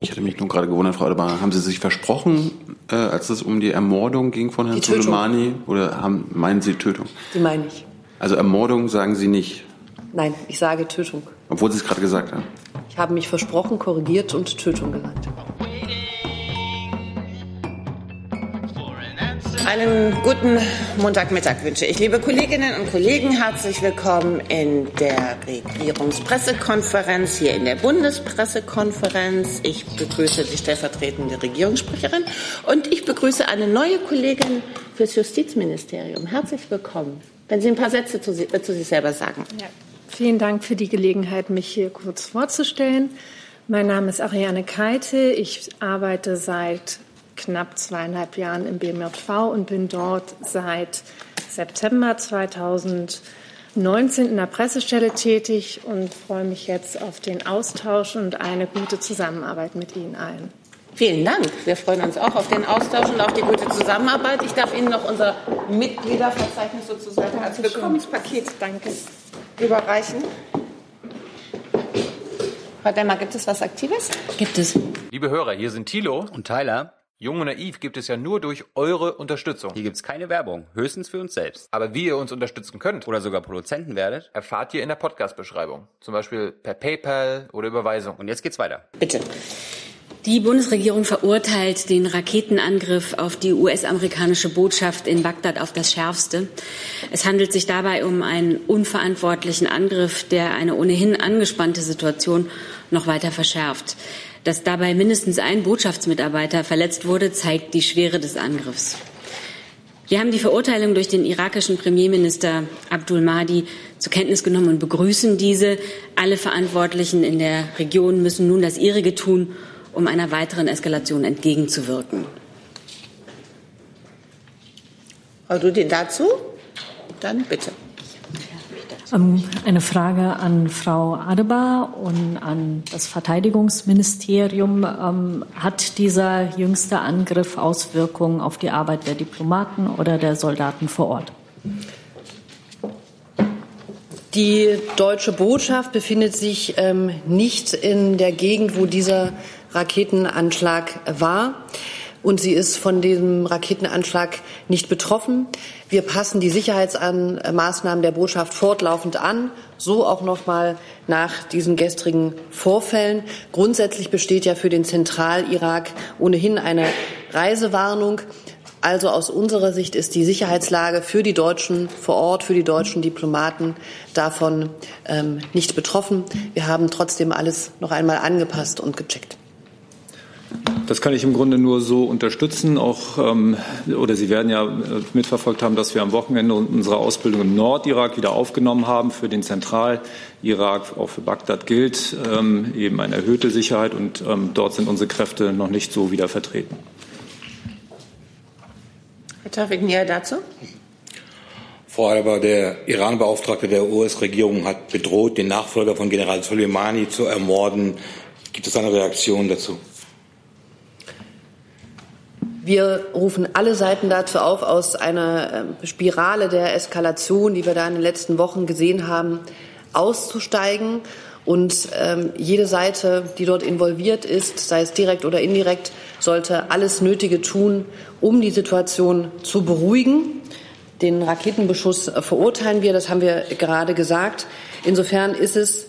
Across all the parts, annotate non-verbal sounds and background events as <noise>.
Ich hatte mich nur gerade gewundert, Frau Adebar, haben Sie sich versprochen, äh, als es um die Ermordung ging von Herrn Soleimani? Oder haben, meinen Sie Tötung? Die meine ich. Also Ermordung sagen Sie nicht? Nein, ich sage Tötung. Obwohl Sie es gerade gesagt haben. Ich habe mich versprochen, korrigiert und Tötung gesagt. Einen guten Montagmittag wünsche ich. Liebe Kolleginnen und Kollegen, herzlich willkommen in der Regierungspressekonferenz, hier in der Bundespressekonferenz. Ich begrüße die stellvertretende Regierungssprecherin und ich begrüße eine neue Kollegin fürs Justizministerium. Herzlich willkommen. Wenn Sie ein paar Sätze zu, äh, zu sich selber sagen. Ja. Vielen Dank für die Gelegenheit, mich hier kurz vorzustellen. Mein Name ist Ariane Keite. Ich arbeite seit knapp zweieinhalb Jahren im BMJV und bin dort seit September 2019 in der Pressestelle tätig und freue mich jetzt auf den Austausch und eine gute Zusammenarbeit mit Ihnen allen. Vielen Dank. Wir freuen uns auch auf den Austausch und auf die gute Zusammenarbeit. Ich darf Ihnen noch unser Mitgliederverzeichnis sozusagen als Willkommenspaket Danke. überreichen. Frau Demmer, gibt es was Aktives? Gibt es. Liebe Hörer, hier sind Thilo und Tyler. Jung und naiv gibt es ja nur durch eure Unterstützung. Hier gibt es keine Werbung, höchstens für uns selbst. Aber wie ihr uns unterstützen könnt oder sogar Produzenten werdet, erfahrt ihr in der Podcast-Beschreibung. Zum Beispiel per PayPal oder Überweisung. Und jetzt geht's weiter. Bitte. Die Bundesregierung verurteilt den Raketenangriff auf die US-amerikanische Botschaft in Bagdad auf das Schärfste. Es handelt sich dabei um einen unverantwortlichen Angriff, der eine ohnehin angespannte Situation noch weiter verschärft. Dass dabei mindestens ein Botschaftsmitarbeiter verletzt wurde, zeigt die Schwere des Angriffs. Wir haben die Verurteilung durch den irakischen Premierminister Abdul Mahdi zur Kenntnis genommen und begrüßen diese. Alle Verantwortlichen in der Region müssen nun das ihrige tun, um einer weiteren Eskalation entgegenzuwirken. Frau Dudin dazu? Dann bitte. Ähm, eine Frage an Frau Adebar und an das Verteidigungsministerium. Ähm, hat dieser jüngste Angriff Auswirkungen auf die Arbeit der Diplomaten oder der Soldaten vor Ort? Die deutsche Botschaft befindet sich ähm, nicht in der Gegend, wo dieser Raketenanschlag war und sie ist von diesem Raketenanschlag nicht betroffen. Wir passen die Sicherheitsmaßnahmen der Botschaft fortlaufend an, so auch noch mal nach diesen gestrigen Vorfällen. Grundsätzlich besteht ja für den Zentralirak ohnehin eine Reisewarnung. Also aus unserer Sicht ist die Sicherheitslage für die Deutschen vor Ort, für die deutschen Diplomaten davon ähm, nicht betroffen. Wir haben trotzdem alles noch einmal angepasst und gecheckt. Das kann ich im Grunde nur so unterstützen. Auch, ähm, oder Sie werden ja äh, mitverfolgt haben, dass wir am Wochenende unsere Ausbildung im Nordirak wieder aufgenommen haben für den Zentralirak. Auch für Bagdad gilt ähm, eben eine erhöhte Sicherheit und ähm, dort sind unsere Kräfte noch nicht so wieder vertreten. Herr Tafik näher dazu. Frau Alba, der Iran-Beauftragte der US-Regierung hat bedroht, den Nachfolger von General Soleimani zu ermorden. Gibt es eine Reaktion dazu? Wir rufen alle Seiten dazu auf, aus einer ähm, Spirale der Eskalation, die wir da in den letzten Wochen gesehen haben, auszusteigen. Und ähm, jede Seite, die dort involviert ist, sei es direkt oder indirekt, sollte alles Nötige tun, um die Situation zu beruhigen. Den Raketenbeschuss äh, verurteilen wir, das haben wir gerade gesagt. Insofern ist es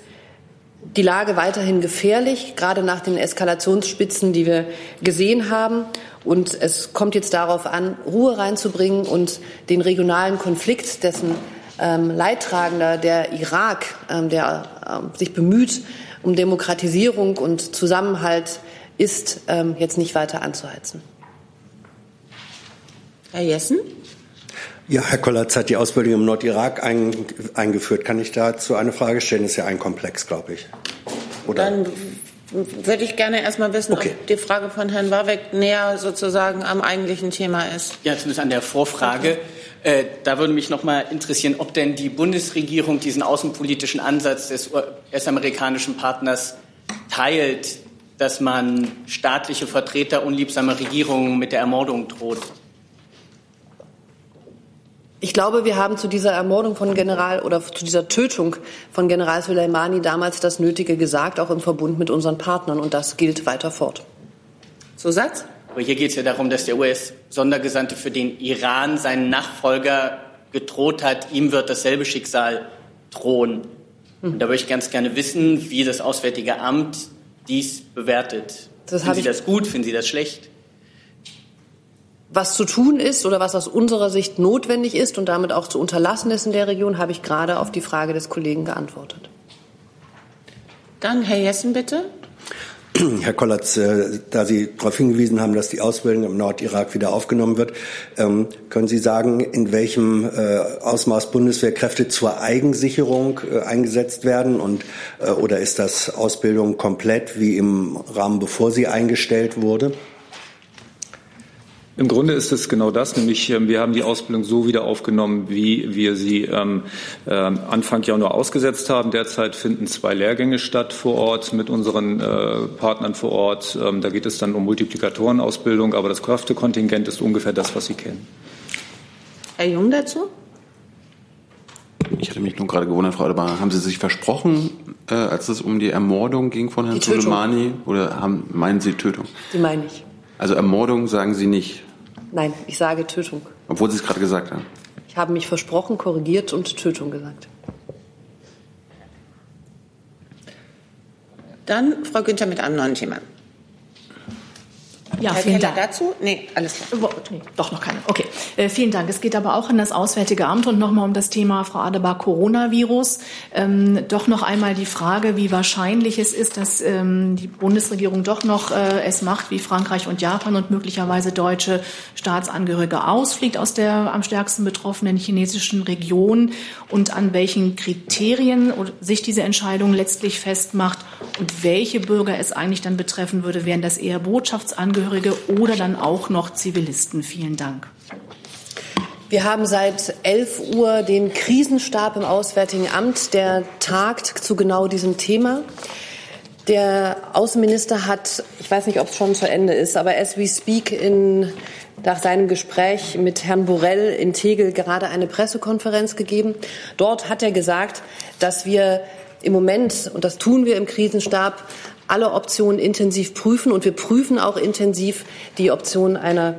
die Lage weiterhin gefährlich, gerade nach den Eskalationsspitzen, die wir gesehen haben. Und es kommt jetzt darauf an, Ruhe reinzubringen und den regionalen Konflikt, dessen ähm, Leidtragender der Irak, ähm, der ähm, sich bemüht um Demokratisierung und Zusammenhalt ist, ähm, jetzt nicht weiter anzuheizen. Herr Jessen? Ja, Herr Kollatz hat die Ausbildung im Nordirak ein, eingeführt. Kann ich dazu eine Frage stellen? Das ist ja ein Komplex, glaube ich. Oder? Dann würde ich gerne erst mal wissen, okay. ob die Frage von Herrn Warbeck näher sozusagen am eigentlichen Thema ist. Ja, zumindest an der Vorfrage. Okay. Äh, da würde mich noch mal interessieren, ob denn die Bundesregierung diesen außenpolitischen Ansatz des US-amerikanischen Partners teilt, dass man staatliche Vertreter unliebsamer Regierungen mit der Ermordung droht. Ich glaube, wir haben zu dieser Ermordung von General oder zu dieser Tötung von General Soleimani damals das Nötige gesagt, auch im Verbund mit unseren Partnern. Und das gilt weiter fort. Zusatz? Aber hier geht es ja darum, dass der US-Sondergesandte für den Iran seinen Nachfolger gedroht hat, ihm wird dasselbe Schicksal drohen. Und da würde ich ganz gerne wissen, wie das Auswärtige Amt dies bewertet. Das Finden Sie das gut? Finden Sie das schlecht? Was zu tun ist oder was aus unserer Sicht notwendig ist und damit auch zu unterlassen ist in der Region, habe ich gerade auf die Frage des Kollegen geantwortet. Dann Herr Jessen, bitte. Herr Kollatz, äh, da Sie darauf hingewiesen haben, dass die Ausbildung im Nordirak wieder aufgenommen wird, ähm, können Sie sagen, in welchem äh, Ausmaß Bundeswehrkräfte zur Eigensicherung äh, eingesetzt werden und oder ist das Ausbildung komplett wie im Rahmen, bevor sie eingestellt wurde? Im Grunde ist es genau das, nämlich ähm, wir haben die Ausbildung so wieder aufgenommen, wie wir sie ähm, äh, Anfang Januar ausgesetzt haben. Derzeit finden zwei Lehrgänge statt vor Ort mit unseren äh, Partnern vor Ort. Ähm, da geht es dann um Multiplikatorenausbildung, aber das Kräftekontingent ist ungefähr das, was Sie kennen. Herr Jung dazu? Ich hatte mich nur gerade gewundert, Frau Adebar, haben Sie sich versprochen, äh, als es um die Ermordung ging von Herrn Soleimani, oder haben, meinen Sie Tötung? Die meine ich. Also Ermordung sagen Sie nicht. Nein, ich sage Tötung. Obwohl Sie es gerade gesagt haben. Ich habe mich versprochen, korrigiert und Tötung gesagt. Dann Frau Günther mit einem neuen Thema. Ja, Herr vielen Keller Dank. dazu? Nee, alles klar. Nee, doch noch keine. Okay, äh, vielen Dank. Es geht aber auch an das Auswärtige Amt und nochmal um das Thema, Frau Adebar, Coronavirus. Ähm, doch noch einmal die Frage, wie wahrscheinlich es ist, dass ähm, die Bundesregierung doch noch äh, es macht, wie Frankreich und Japan und möglicherweise deutsche Staatsangehörige ausfliegt aus der am stärksten betroffenen chinesischen Region und an welchen Kriterien sich diese Entscheidung letztlich festmacht und welche Bürger es eigentlich dann betreffen würde. Wären das eher Botschaftsangehörige oder dann auch noch Zivilisten? Vielen Dank. Wir haben seit 11 Uhr den Krisenstab im Auswärtigen Amt, der tagt zu genau diesem Thema. Der Außenminister hat, ich weiß nicht, ob es schon zu Ende ist, aber as we speak in, nach seinem Gespräch mit Herrn Borrell in Tegel gerade eine Pressekonferenz gegeben. Dort hat er gesagt, dass wir im Moment, und das tun wir im Krisenstab, alle Optionen intensiv prüfen und wir prüfen auch intensiv die Option einer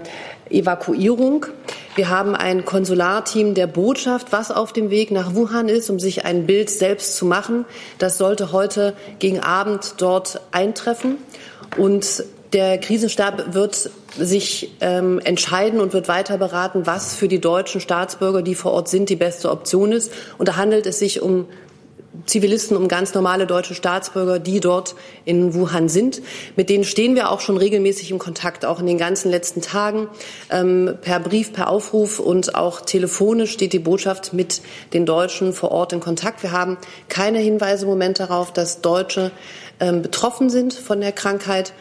Evakuierung. Wir haben ein Konsularteam der Botschaft, was auf dem Weg nach Wuhan ist, um sich ein Bild selbst zu machen. Das sollte heute gegen Abend dort eintreffen. Und der Krisenstab wird sich ähm, entscheiden und wird weiter beraten, was für die deutschen Staatsbürger, die vor Ort sind, die beste Option ist. Und da handelt es sich um Zivilisten, um ganz normale deutsche Staatsbürger, die dort in Wuhan sind. Mit denen stehen wir auch schon regelmäßig im Kontakt, auch in den ganzen letzten Tagen. Ähm, per Brief, per Aufruf und auch telefonisch steht die Botschaft mit den Deutschen vor Ort in Kontakt. Wir haben keine Hinweise im Moment darauf, dass Deutsche ähm, betroffen sind von der Krankheit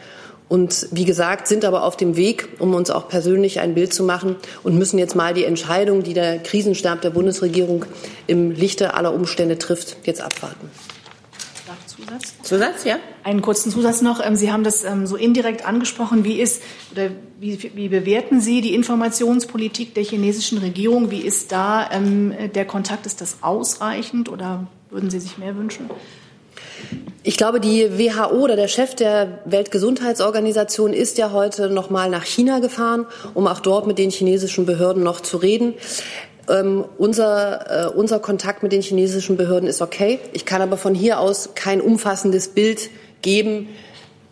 und wie gesagt, sind aber auf dem Weg, um uns auch persönlich ein Bild zu machen und müssen jetzt mal die Entscheidung, die der Krisenstab der Bundesregierung im Lichte aller Umstände trifft, jetzt abwarten. Zusatz? Zusatz, ja? Einen kurzen Zusatz noch. Ähm, Sie haben das ähm, so indirekt angesprochen. Wie ist oder wie, wie bewerten Sie die Informationspolitik der chinesischen Regierung? Wie ist da ähm, der Kontakt? Ist das ausreichend oder würden Sie sich mehr wünschen? Ich glaube, die WHO oder der Chef der Weltgesundheitsorganisation ist ja heute noch mal nach China gefahren, um auch dort mit den chinesischen Behörden noch zu reden. Ähm, unser, äh, unser Kontakt mit den chinesischen Behörden ist okay. Ich kann aber von hier aus kein umfassendes Bild geben,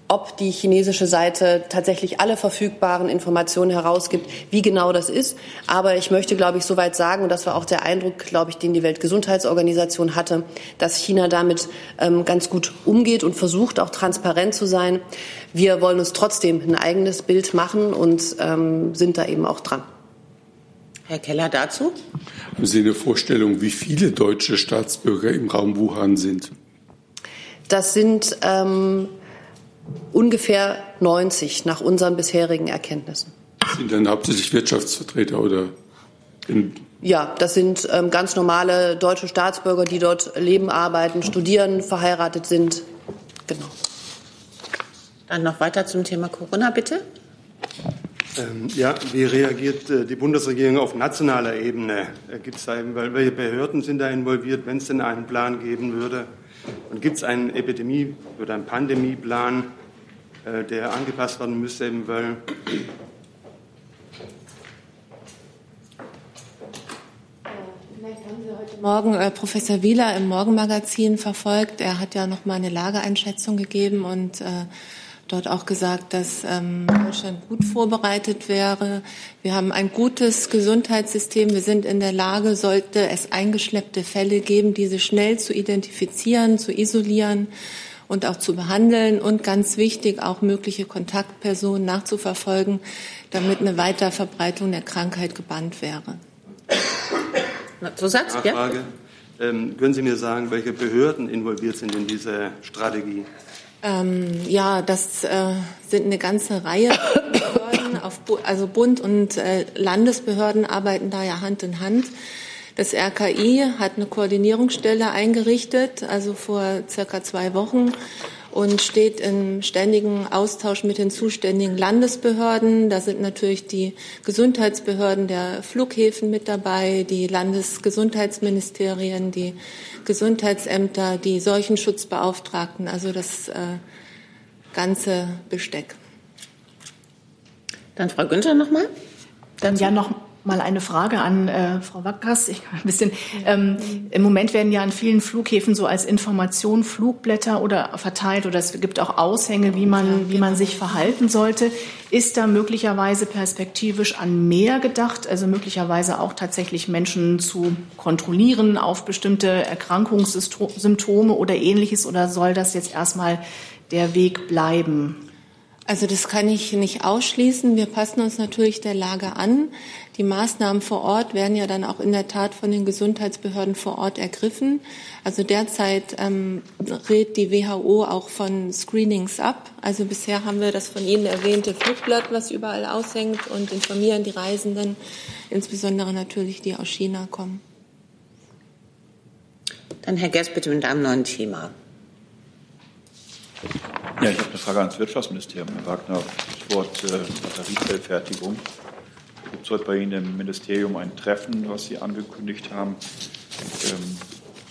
ob die chinesische Seite tatsächlich alle verfügbaren Informationen herausgibt, wie genau das ist. Aber ich möchte, glaube ich, soweit sagen, und das war auch der Eindruck, glaube ich, den die Weltgesundheitsorganisation hatte, dass China damit ähm, ganz gut umgeht und versucht, auch transparent zu sein. Wir wollen uns trotzdem ein eigenes Bild machen und ähm, sind da eben auch dran. Herr Keller dazu? Haben Sie eine Vorstellung, wie viele deutsche Staatsbürger im Raum Wuhan sind? Das sind ähm, ungefähr 90 nach unseren bisherigen Erkenntnissen. Sind dann hauptsächlich Wirtschaftsvertreter oder? ja, das sind ähm, ganz normale deutsche Staatsbürger, die dort leben, arbeiten, studieren, verheiratet sind. Genau. Dann noch weiter zum Thema Corona, bitte. Ähm, ja, wie reagiert äh, die Bundesregierung auf nationaler Ebene? Äh, gibt's da, welche Behörden sind da involviert, wenn es denn einen Plan geben würde? Und gibt es einen Epidemie- oder einen Pandemieplan, der angepasst werden müsste, weil Morgen äh, Professor Wieler im Morgenmagazin verfolgt. Er hat ja noch mal eine Lageeinschätzung gegeben und äh, dort auch gesagt, dass ähm, Deutschland gut vorbereitet wäre. Wir haben ein gutes Gesundheitssystem. Wir sind in der Lage, sollte es eingeschleppte Fälle geben, diese schnell zu identifizieren, zu isolieren und auch zu behandeln und ganz wichtig, auch mögliche Kontaktpersonen nachzuverfolgen, damit eine Weiterverbreitung der Krankheit gebannt wäre. Zusatz? Ja? Ähm, können Sie mir sagen, welche Behörden involviert sind in diese Strategie? Ähm, ja, das äh, sind eine ganze Reihe Behörden, auf, also Bund und äh, Landesbehörden arbeiten da ja Hand in Hand. Das RKI hat eine Koordinierungsstelle eingerichtet, also vor circa zwei Wochen und steht im ständigen Austausch mit den zuständigen Landesbehörden. Da sind natürlich die Gesundheitsbehörden der Flughäfen mit dabei, die Landesgesundheitsministerien, die Gesundheitsämter, die Seuchenschutzbeauftragten, also das äh, ganze Besteck. Dann Frau Günther nochmal. Dann ja noch mal eine Frage an äh, Frau Wackers. Ich ein bisschen. Ähm, Im Moment werden ja an vielen Flughäfen so als Information Flugblätter oder verteilt oder es gibt auch Aushänge, wie man wie man sich verhalten sollte. Ist da möglicherweise perspektivisch an mehr gedacht, also möglicherweise auch tatsächlich Menschen zu kontrollieren auf bestimmte Erkrankungssymptome oder ähnliches oder soll das jetzt erstmal der Weg bleiben? Also das kann ich nicht ausschließen. Wir passen uns natürlich der Lage an. Die Maßnahmen vor Ort werden ja dann auch in der Tat von den Gesundheitsbehörden vor Ort ergriffen. Also derzeit ähm, rät die WHO auch von Screenings ab. Also bisher haben wir das von Ihnen erwähnte Flugblatt, was überall aushängt und informieren die Reisenden, insbesondere natürlich die aus China kommen. Dann Herr Gerst bitte mit einem neuen Thema. Ja, ich habe eine Frage ans Wirtschaftsministerium, Herr Wagner. Stichwort äh, Batteriezellfertigung. Gibt es heute bei Ihnen im Ministerium ein Treffen, was Sie angekündigt haben? Ähm,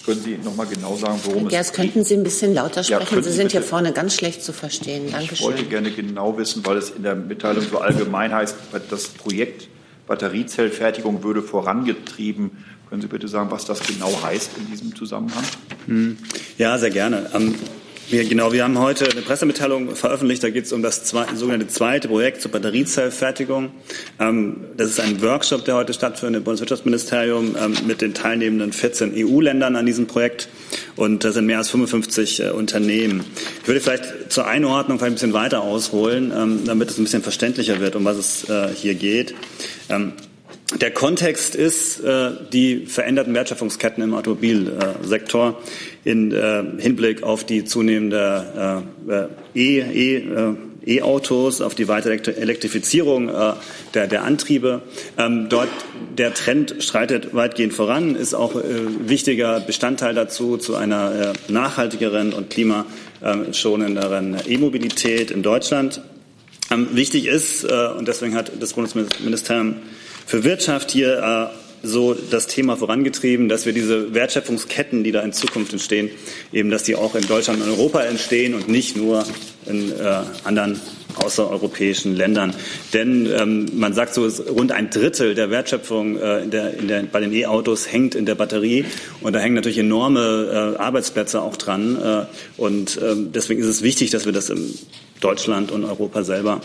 können Sie noch mal genau sagen, worum Herr Gers, es geht? könnten Sie ein bisschen lauter sprechen? Ja, Sie sind hier vorne ganz schlecht zu verstehen. Dankeschön. Ich wollte gerne genau wissen, weil es in der Mitteilung so allgemein heißt, das Projekt Batteriezellfertigung würde vorangetrieben. Können Sie bitte sagen, was das genau heißt in diesem Zusammenhang? Hm. Ja, sehr gerne. Ähm, wir, genau, wir haben heute eine Pressemitteilung veröffentlicht. Da geht es um das zweite, sogenannte zweite Projekt zur Batteriezellfertigung. Ähm, das ist ein Workshop, der heute stattfindet im Bundeswirtschaftsministerium ähm, mit den teilnehmenden 14 EU-Ländern an diesem Projekt. Und das sind mehr als 55 äh, Unternehmen. Ich würde vielleicht zur Einordnung vielleicht ein bisschen weiter ausholen, ähm, damit es ein bisschen verständlicher wird, um was es äh, hier geht. Der Kontext ist äh, die veränderten Wertschöpfungsketten im Automobilsektor in äh, Hinblick auf die zunehmende äh, äh, E, e, E-Autos, auf die weitere Elektrifizierung äh, der, der Antriebe. Ähm, dort der Trend schreitet weitgehend voran, ist auch äh, wichtiger Bestandteil dazu zu einer äh, nachhaltigeren und klimaschonenderen E-Mobilität in Deutschland. Ähm, wichtig ist, äh, und deswegen hat das Bundesministerium für Wirtschaft hier äh, so das Thema vorangetrieben, dass wir diese Wertschöpfungsketten, die da in Zukunft entstehen, eben, dass die auch in Deutschland und Europa entstehen und nicht nur in äh, anderen außereuropäischen Ländern. Denn ähm, man sagt so, rund ein Drittel der Wertschöpfung äh, in der, in der, bei den E-Autos hängt in der Batterie. Und da hängen natürlich enorme äh, Arbeitsplätze auch dran. Äh, und äh, deswegen ist es wichtig, dass wir das in Deutschland und Europa selber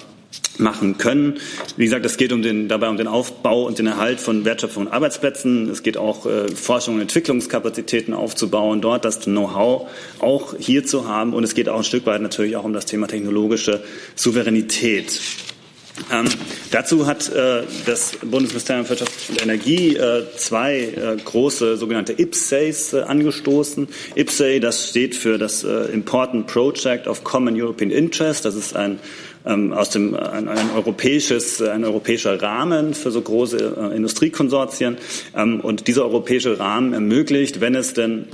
machen können. Wie gesagt, es geht um den, dabei um den Aufbau und den Erhalt von Wertschöpfung und Arbeitsplätzen. Es geht auch, äh, Forschung und Entwicklungskapazitäten aufzubauen, dort das Know-how auch hier zu haben. Und es geht auch ein Stück weit natürlich auch um das Thema technologische Souveränität. Ähm, dazu hat äh, das Bundesministerium für Wirtschaft und Energie äh, zwei äh, große sogenannte IPSEIs äh, angestoßen. IPSEI, das steht für das äh, Important Project of Common European Interest. Das ist ein aus dem ein, ein, europäisches, ein europäischer Rahmen für so große äh, Industriekonsortien. Ähm, und dieser europäische Rahmen ermöglicht, wenn es denn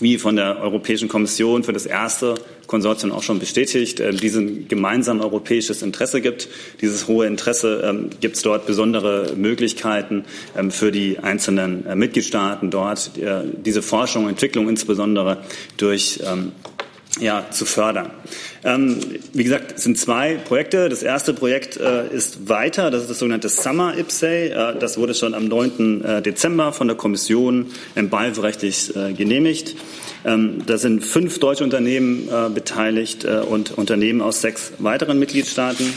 wie von der Europäischen Kommission für das erste Konsortium auch schon bestätigt, äh, diesen gemeinsam europäisches Interesse gibt. Dieses hohe Interesse ähm, gibt es dort besondere Möglichkeiten ähm, für die einzelnen äh, Mitgliedstaaten dort, äh, diese Forschung und Entwicklung insbesondere durch ähm, ja, zu fördern. Ähm, wie gesagt, es sind zwei Projekte. Das erste Projekt äh, ist weiter. Das ist das sogenannte Summer IPSAY. Äh, das wurde schon am 9. Äh, Dezember von der Kommission beihilferechtlich äh, genehmigt. Ähm, da sind fünf deutsche Unternehmen äh, beteiligt äh, und Unternehmen aus sechs weiteren Mitgliedstaaten.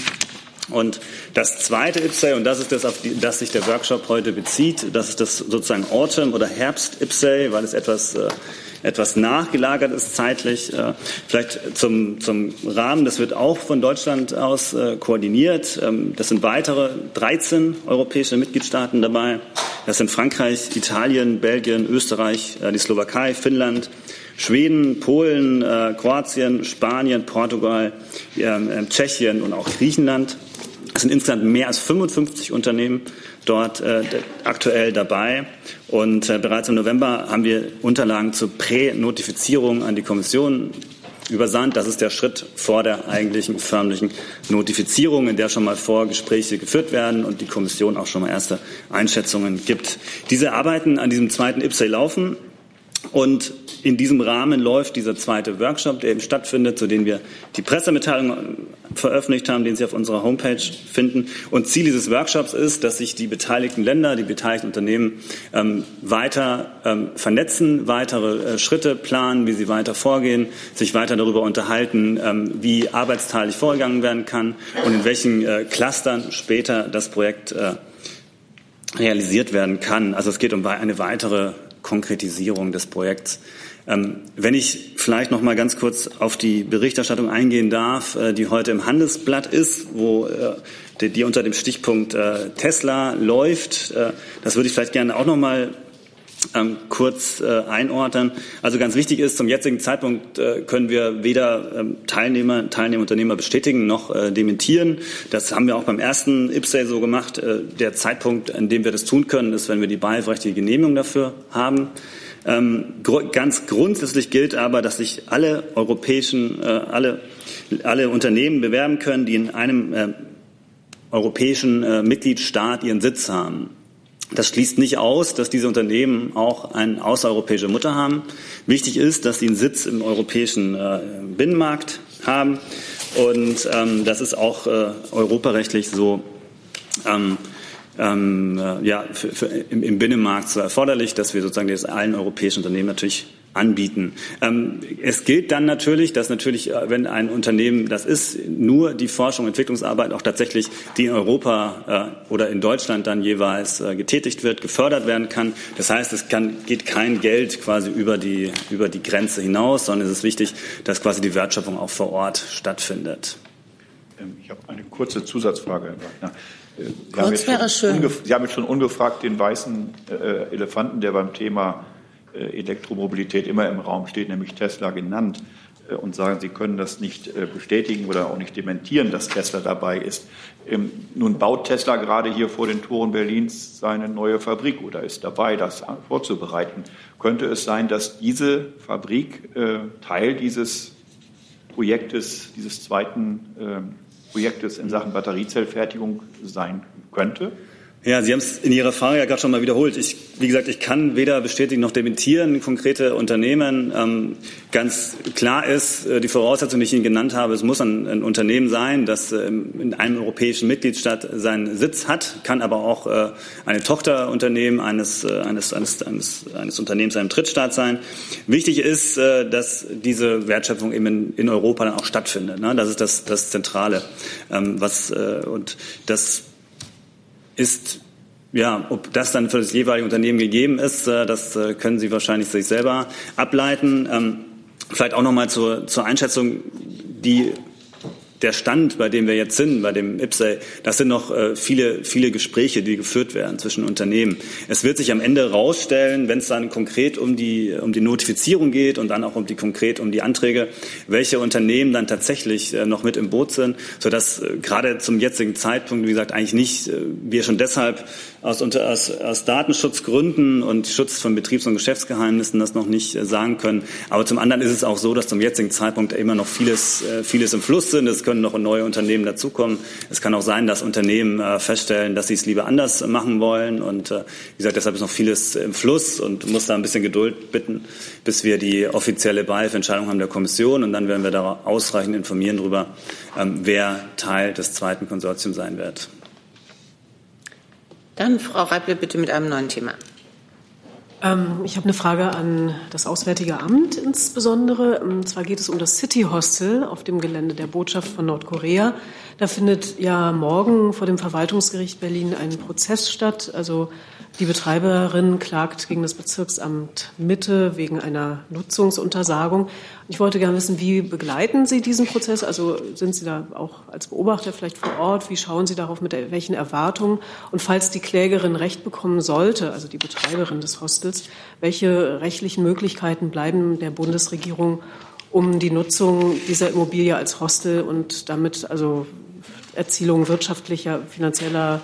Und das zweite IPSAY, und das ist das, auf das sich der Workshop heute bezieht, das ist das sozusagen Autumn- oder Herbst-IPSAY, weil es etwas etwas nachgelagert ist zeitlich. Äh, vielleicht zum, zum Rahmen, das wird auch von Deutschland aus äh, koordiniert. Ähm, das sind weitere 13 europäische Mitgliedstaaten dabei. Das sind Frankreich, Italien, Belgien, Österreich, äh, die Slowakei, Finnland, Schweden, Polen, Kroatien, Spanien, Portugal, ähm, Tschechien und auch Griechenland. Es sind insgesamt mehr als 55 Unternehmen dort aktuell dabei. Und äh, bereits im November haben wir Unterlagen zur Prä-Notifizierung an die Kommission übersandt. Das ist der Schritt vor der eigentlichen förmlichen Notifizierung, in der schon mal Vorgespräche geführt werden und die Kommission auch schon mal erste Einschätzungen gibt. Diese Arbeiten an diesem zweiten IPSAY laufen. Und in diesem Rahmen läuft dieser zweite Workshop, der eben stattfindet, zu dem wir die Pressemitteilung veröffentlicht haben, den Sie auf unserer Homepage finden. Und Ziel dieses Workshops ist, dass sich die beteiligten Länder, die beteiligten Unternehmen ähm, weiter ähm, vernetzen, weitere äh, Schritte planen, wie sie weiter vorgehen, sich weiter darüber unterhalten, ähm, wie arbeitsteilig vorgegangen werden kann und in welchen äh, Clustern später das Projekt äh, realisiert werden kann. Also es geht um eine weitere Konkretisierung des Projekts. Ähm, wenn ich vielleicht noch mal ganz kurz auf die Berichterstattung eingehen darf, äh, die heute im Handelsblatt ist, wo äh, die, unter dem Stichpunkt äh, Tesla läuft, das würde ich vielleicht gerne auch noch mal ähm, kurz äh, einordnen. Also ganz wichtig ist, zum jetzigen Zeitpunkt äh, können wir weder ähm, Teilnehmer, Teilnehmer, Unternehmer bestätigen noch äh, dementieren. Das haben wir auch beim ersten IPSAY so gemacht. Äh, der Zeitpunkt, an dem wir das tun können, ist, wenn wir die beihilferechtliche Genehmigung dafür haben. Ähm, gr ganz grundsätzlich gilt aber, dass sich alle europäischen, äh, alle, alle Unternehmen bewerben können, die in einem äh, europäischen äh, Mitgliedstaat ihren Sitz haben. Das schließt nicht aus, dass diese Unternehmen auch eine außereuropäische Mutter haben. Wichtig ist, dass sie einen Sitz im europäischen äh, Binnenmarkt haben. Und ähm, das ist auch äh, europarechtlich so ähm, ähm, äh, ja, für, für, im, im, Binnenmarkt so erforderlich, dass wir sozusagen das allen europäischen Unternehmen natürlich anbieten. Ähm, es gilt dann natürlich, dass natürlich, äh, wenn ein Unternehmen das ist, nur die Forschung und Entwicklungsarbeit auch tatsächlich, die in Europa äh, oder in Deutschland dann jeweils äh, getätigt wird, gefördert werden kann. Das heißt, es kann, geht kein Geld quasi über die, über die Grenze hinaus, sondern es ist wichtig, dass quasi die Wertschöpfung auch vor Ort stattfindet. Ähm, ich habe eine kurze Zusatzfrage, Herr Wagner. Sie Kurz wäre schön. Sie haben jetzt schon ungefragt den weißen äh, Elefanten, der beim Thema äh, Elektromobilität immer im Raum steht, nämlich Tesla genannt äh, und sagen, Sie können das nicht äh, bestätigen oder auch nicht dementieren, dass Tesla dabei ist. Ähm, nun baut Tesla gerade hier vor den Toren Berlins seine neue Fabrik oder ist dabei, das vorzubereiten. Könnte es sein, dass diese Fabrik Teil dieses Projektes, dieses zweiten Projektes in Sachen Batteriezellfertigung sein könnte? Ja, Sie haben es in Ihrer Frage ja gerade schon mal wiederholt. Ich, wie gesagt, ich kann weder bestätigen noch dementieren konkrete Unternehmen. Ähm, ganz klar ist, äh, die Voraussetzung, die ich Ihnen genannt habe, es muss ein, ein Unternehmen sein, das äh, in einem europäischen Mitgliedstaat seinen Sitz hat, kann aber auch äh, eine Tochterunternehmen eines, äh, eines, eines, eines, eines Unternehmens einem Drittstaat sein. Wichtig ist, dass diese Wertschöpfung eben in, in Europa dann auch stattfindet. Ne? Das ist das, das Zentrale. Ähm, was, und das ist ja, ob das dann für das jeweilige Unternehmen gegeben ist, äh, das äh, können Sie wahrscheinlich sich selber ableiten. Ähm, vielleicht auch noch mal zur, zur Einschätzung, die der Stand, bei dem wir jetzt sind, bei dem IPSAI, das sind noch äh, viele, viele Gespräche, die geführt werden zwischen Unternehmen. Es wird sich am Ende herausstellen, wenn es dann konkret um die, um die Notifizierung geht und dann auch um die konkret um die Anträge, welche Unternehmen dann tatsächlich äh, noch mit im Boot sind, sodass äh, gerade zum jetzigen Zeitpunkt, wie gesagt, eigentlich nicht, äh, wir schon deshalb aus, aus, aus Datenschutzgründen und Schutz von Betriebs- und Geschäftsgeheimnissen das noch nicht äh, sagen können. Aber zum anderen ist es auch so, dass zum jetzigen Zeitpunkt immer noch vieles, äh, vieles im Fluss sind. Es können noch neue Unternehmen dazukommen. Es kann auch sein, dass Unternehmen äh, feststellen, dass sie es lieber anders machen wollen. Und wie gesagt, deshalb ist noch vieles im Fluss und muss da ein bisschen Geduld bitten, bis wir die offizielle Beihilfeentscheidung haben der Kommission. Und dann werden wir da ausreichend informieren darüber, ähm, wer Teil des zweiten Konsortiums sein wird. Dann Frau Reible bitte mit einem neuen Thema. Ähm, ich habe eine Frage an das Auswärtige Amt insbesondere. Und zwar geht es um das City Hostel auf dem Gelände der Botschaft von Nordkorea. Da findet ja morgen vor dem Verwaltungsgericht Berlin ein Prozess statt. Also die Betreiberin klagt gegen das Bezirksamt Mitte wegen einer Nutzungsuntersagung. Ich wollte gerne wissen, wie begleiten Sie diesen Prozess? Also sind Sie da auch als Beobachter vielleicht vor Ort? Wie schauen Sie darauf, mit welchen Erwartungen? Und falls die Klägerin Recht bekommen sollte, also die Betreiberin des Hostels, welche rechtlichen Möglichkeiten bleiben der Bundesregierung, um die Nutzung dieser Immobilie als Hostel und damit also Erzielung wirtschaftlicher, finanzieller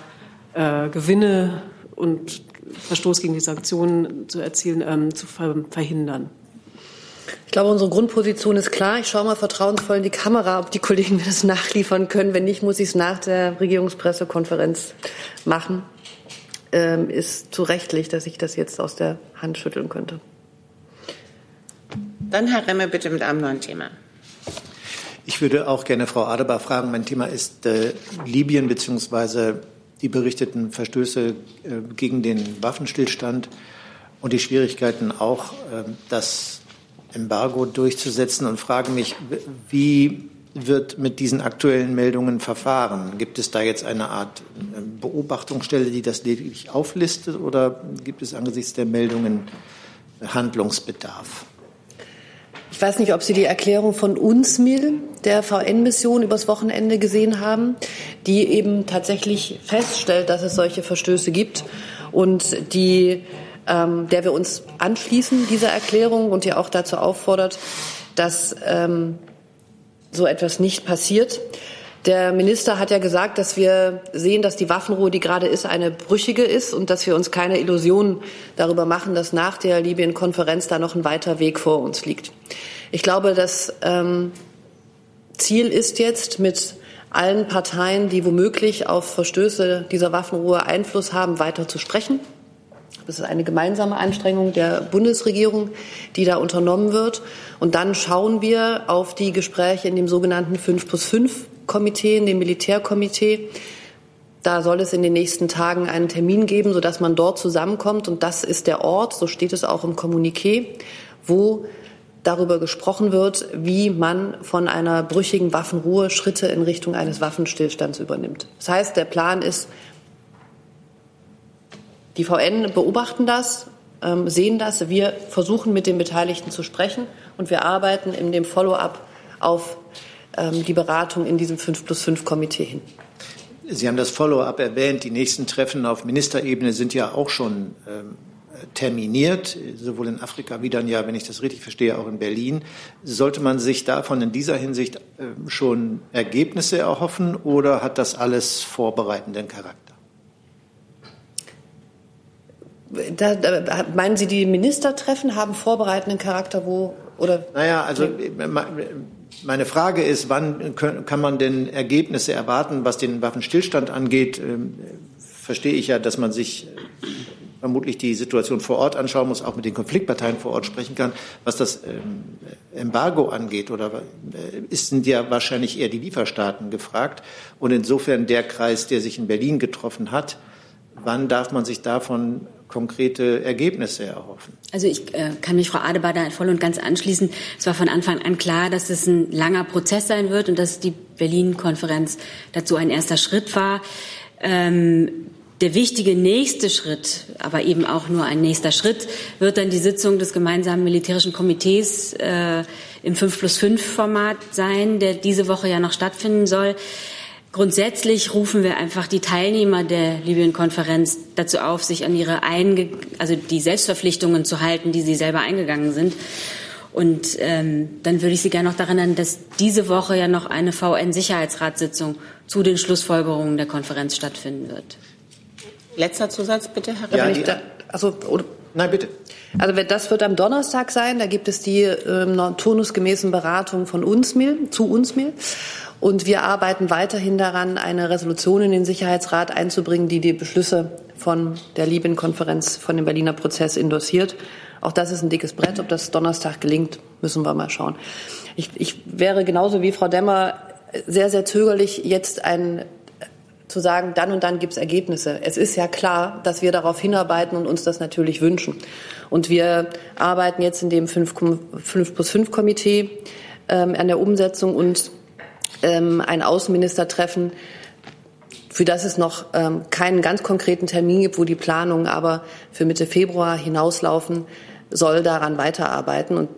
äh, Gewinne und Verstoß gegen die Sanktionen zu erzielen, ähm, zu verhindern. Ich glaube, unsere Grundposition ist klar. Ich schaue mal vertrauensvoll in die Kamera, ob die Kollegen mir das <laughs> nachliefern können. Wenn nicht, muss ich es nach der Regierungspressekonferenz machen. Ähm, ist zu rechtlich, dass ich das jetzt aus der Hand schütteln könnte. Dann Herr Remme bitte mit einem neuen Thema. Ich würde auch gerne Frau Adebar fragen. Mein Thema ist äh, Libyen bzw die berichteten Verstöße äh, gegen den Waffenstillstand und die Schwierigkeiten auch, äh, das Embargo durchzusetzen und frage mich, wie wird mit diesen aktuellen Meldungen verfahren? Gibt es da jetzt eine Art äh, Beobachtungsstelle, die das lediglich auflistet oder gibt es angesichts der Meldungen Handlungsbedarf? Ich weiß nicht, ob Sie die Erklärung von UNSMIL, der VN-Mission, übers Wochenende gesehen haben, die eben tatsächlich feststellt, dass es solche Verstöße gibt und die, ähm, der wir uns anschließen, dieser Erklärung und die auch dazu auffordert, dass ähm, so etwas nicht passiert. Der Minister hat ja gesagt, dass wir sehen, dass die Waffenruhe, die gerade ist, eine brüchige ist und dass wir uns keine Illusionen darüber machen, dass nach der Libyen-Konferenz da noch ein weiter Weg vor uns liegt. Ich glaube, das ähm, Ziel ist jetzt mit allen Parteien, die womöglich auf Verstöße dieser Waffenruhe Einfluss haben, weiter zu sprechen. Das ist eine gemeinsame Anstrengung der Bundesregierung, die da unternommen wird. Und dann schauen wir auf die Gespräche in dem sogenannten 5 plus 5 Komitee, in dem Militärkomitee. Da soll es in den nächsten Tagen einen Termin geben, sodass man dort zusammenkommt. Und das ist der Ort, so steht es auch im Kommuniqué, wo darüber gesprochen wird, wie man von einer brüchigen Waffenruhe Schritte in Richtung eines Waffenstillstands übernimmt. Das heißt, der Plan ist, die VN beobachten das, ähm, sehen das. Wir versuchen mit den Beteiligten zu sprechen und wir arbeiten in dem Follow-up auf ähm, die Beratung in diesem 5 plus 5 Komitee hin. Sie haben das Follow-up erwähnt. Die nächsten Treffen auf Ministerebene sind ja auch schon ähm, terminiert, sowohl in Afrika wie dann ja, wenn ich das richtig verstehe, auch in Berlin. Sollte man sich davon in dieser Hinsicht äh, schon Ergebnisse erhoffen oder hat das alles vorbereitenden Charakter? Da, da, meinen Sie, die Ministertreffen haben vorbereitenden Charakter, wo oder? Naja, also äh, meine Frage ist, wann kann man denn Ergebnisse erwarten, was den Waffenstillstand angeht? Ähm, verstehe ich ja, dass man sich äh, vermutlich die Situation vor Ort anschauen muss, auch mit den Konfliktparteien vor Ort sprechen kann. Was das ähm, Embargo angeht, oder äh, sind ja wahrscheinlich eher die Lieferstaaten gefragt. Und insofern der Kreis, der sich in Berlin getroffen hat, wann darf man sich davon konkrete Ergebnisse erhoffen. Also ich äh, kann mich Frau Adebader voll und ganz anschließen. Es war von Anfang an klar, dass es ein langer Prozess sein wird und dass die Berlin-Konferenz dazu ein erster Schritt war. Ähm, der wichtige nächste Schritt, aber eben auch nur ein nächster Schritt, wird dann die Sitzung des gemeinsamen militärischen Komitees äh, im 5 plus 5 Format sein, der diese Woche ja noch stattfinden soll. Grundsätzlich rufen wir einfach die Teilnehmer der Libyen-Konferenz dazu auf, sich an ihre einge also die Selbstverpflichtungen zu halten, die sie selber eingegangen sind. Und ähm, dann würde ich Sie gerne noch daran erinnern, dass diese Woche ja noch eine VN-Sicherheitsratssitzung zu den Schlussfolgerungen der Konferenz stattfinden wird. Letzter Zusatz bitte, Herr ja, die, da, also, oder, Nein, bitte. Also das wird am Donnerstag sein. Da gibt es die ähm, turnusgemäßen Beratungen von UNSMIL zu UNSMIL. Und wir arbeiten weiterhin daran, eine Resolution in den Sicherheitsrat einzubringen, die die Beschlüsse von der Libyen-Konferenz, von dem Berliner Prozess endossiert. Auch das ist ein dickes Brett. Ob das Donnerstag gelingt, müssen wir mal schauen. Ich, ich wäre genauso wie Frau Demmer sehr, sehr zögerlich, jetzt ein zu sagen, dann und dann gibt es Ergebnisse. Es ist ja klar, dass wir darauf hinarbeiten und uns das natürlich wünschen. Und wir arbeiten jetzt in dem 5, 5 plus 5 Komitee ähm, an der Umsetzung und ähm, ein Außenministertreffen, für das es noch ähm, keinen ganz konkreten Termin gibt, wo die Planungen aber für Mitte Februar hinauslaufen, soll daran weiterarbeiten. Und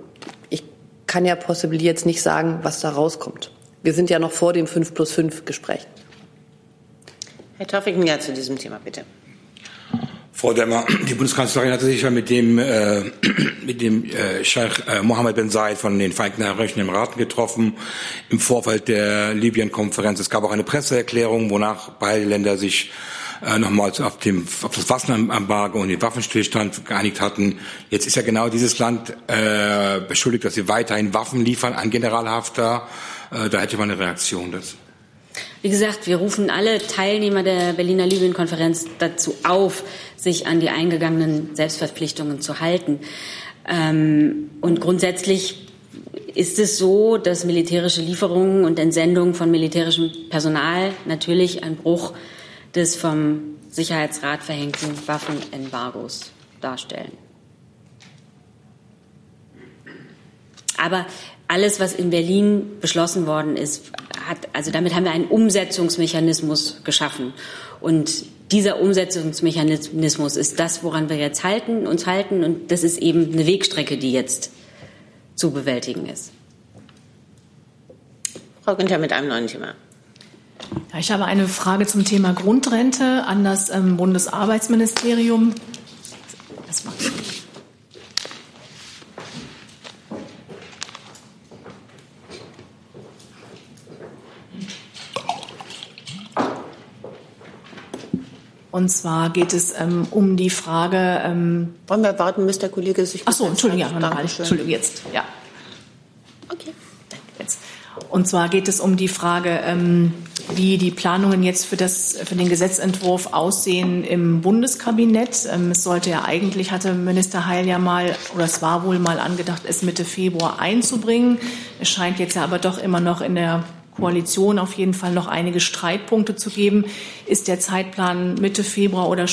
ich kann ja possibly jetzt nicht sagen, was da rauskommt. Wir sind ja noch vor dem 5 plus 5 Gespräch. Herr ja zu diesem Thema, bitte. Frau Demmer, die Bundeskanzlerin hatte sich ja mit dem, äh, <clears throat> mit dem äh, Scheich äh, Mohammed bin Zayed von den Vereinigten Arabischen Emiraten getroffen im Vorfeld der Libyen-Konferenz. Es gab auch eine Presseerklärung, wonach beide Länder sich äh, nochmals auf, dem, auf das Waffenembargo und den Waffenstillstand geeinigt hatten. Jetzt ist ja genau dieses Land äh, beschuldigt, dass sie weiterhin Waffen liefern an General Haftar. Äh, da hätte man eine Reaktion dazu. Wie gesagt, wir rufen alle Teilnehmer der Berliner Libyen-Konferenz dazu auf, sich an die eingegangenen Selbstverpflichtungen zu halten. Ähm, und grundsätzlich ist es so, dass militärische Lieferungen und Entsendungen von militärischem Personal natürlich ein Bruch des vom Sicherheitsrat verhängten Waffenembargos darstellen. Aber alles, was in Berlin beschlossen worden ist, hat, also damit haben wir einen Umsetzungsmechanismus geschaffen. Und dieser Umsetzungsmechanismus ist das, woran wir jetzt halten, uns halten. Und das ist eben eine Wegstrecke, die jetzt zu bewältigen ist. Frau Günther mit einem neuen Thema. Ja, ich habe eine Frage zum Thema Grundrente an das ähm, Bundesarbeitsministerium. Das macht Und zwar geht es ähm, um die Frage. Ähm, Wollen wir warten, bis der Kollege sich. Ach so, Entschuldigung, ja, Entschuldigung, jetzt. Ja. Okay. Jetzt. Und zwar geht es um die Frage, ähm, wie die Planungen jetzt für, das, für den Gesetzentwurf aussehen im Bundeskabinett. Ähm, es sollte ja eigentlich, hatte Minister Heil ja mal, oder es war wohl mal angedacht, es Mitte Februar einzubringen. Es scheint jetzt ja aber doch immer noch in der Koalition auf jeden Fall noch einige Streitpunkte zu geben. Ist der Zeitplan Mitte Februar oder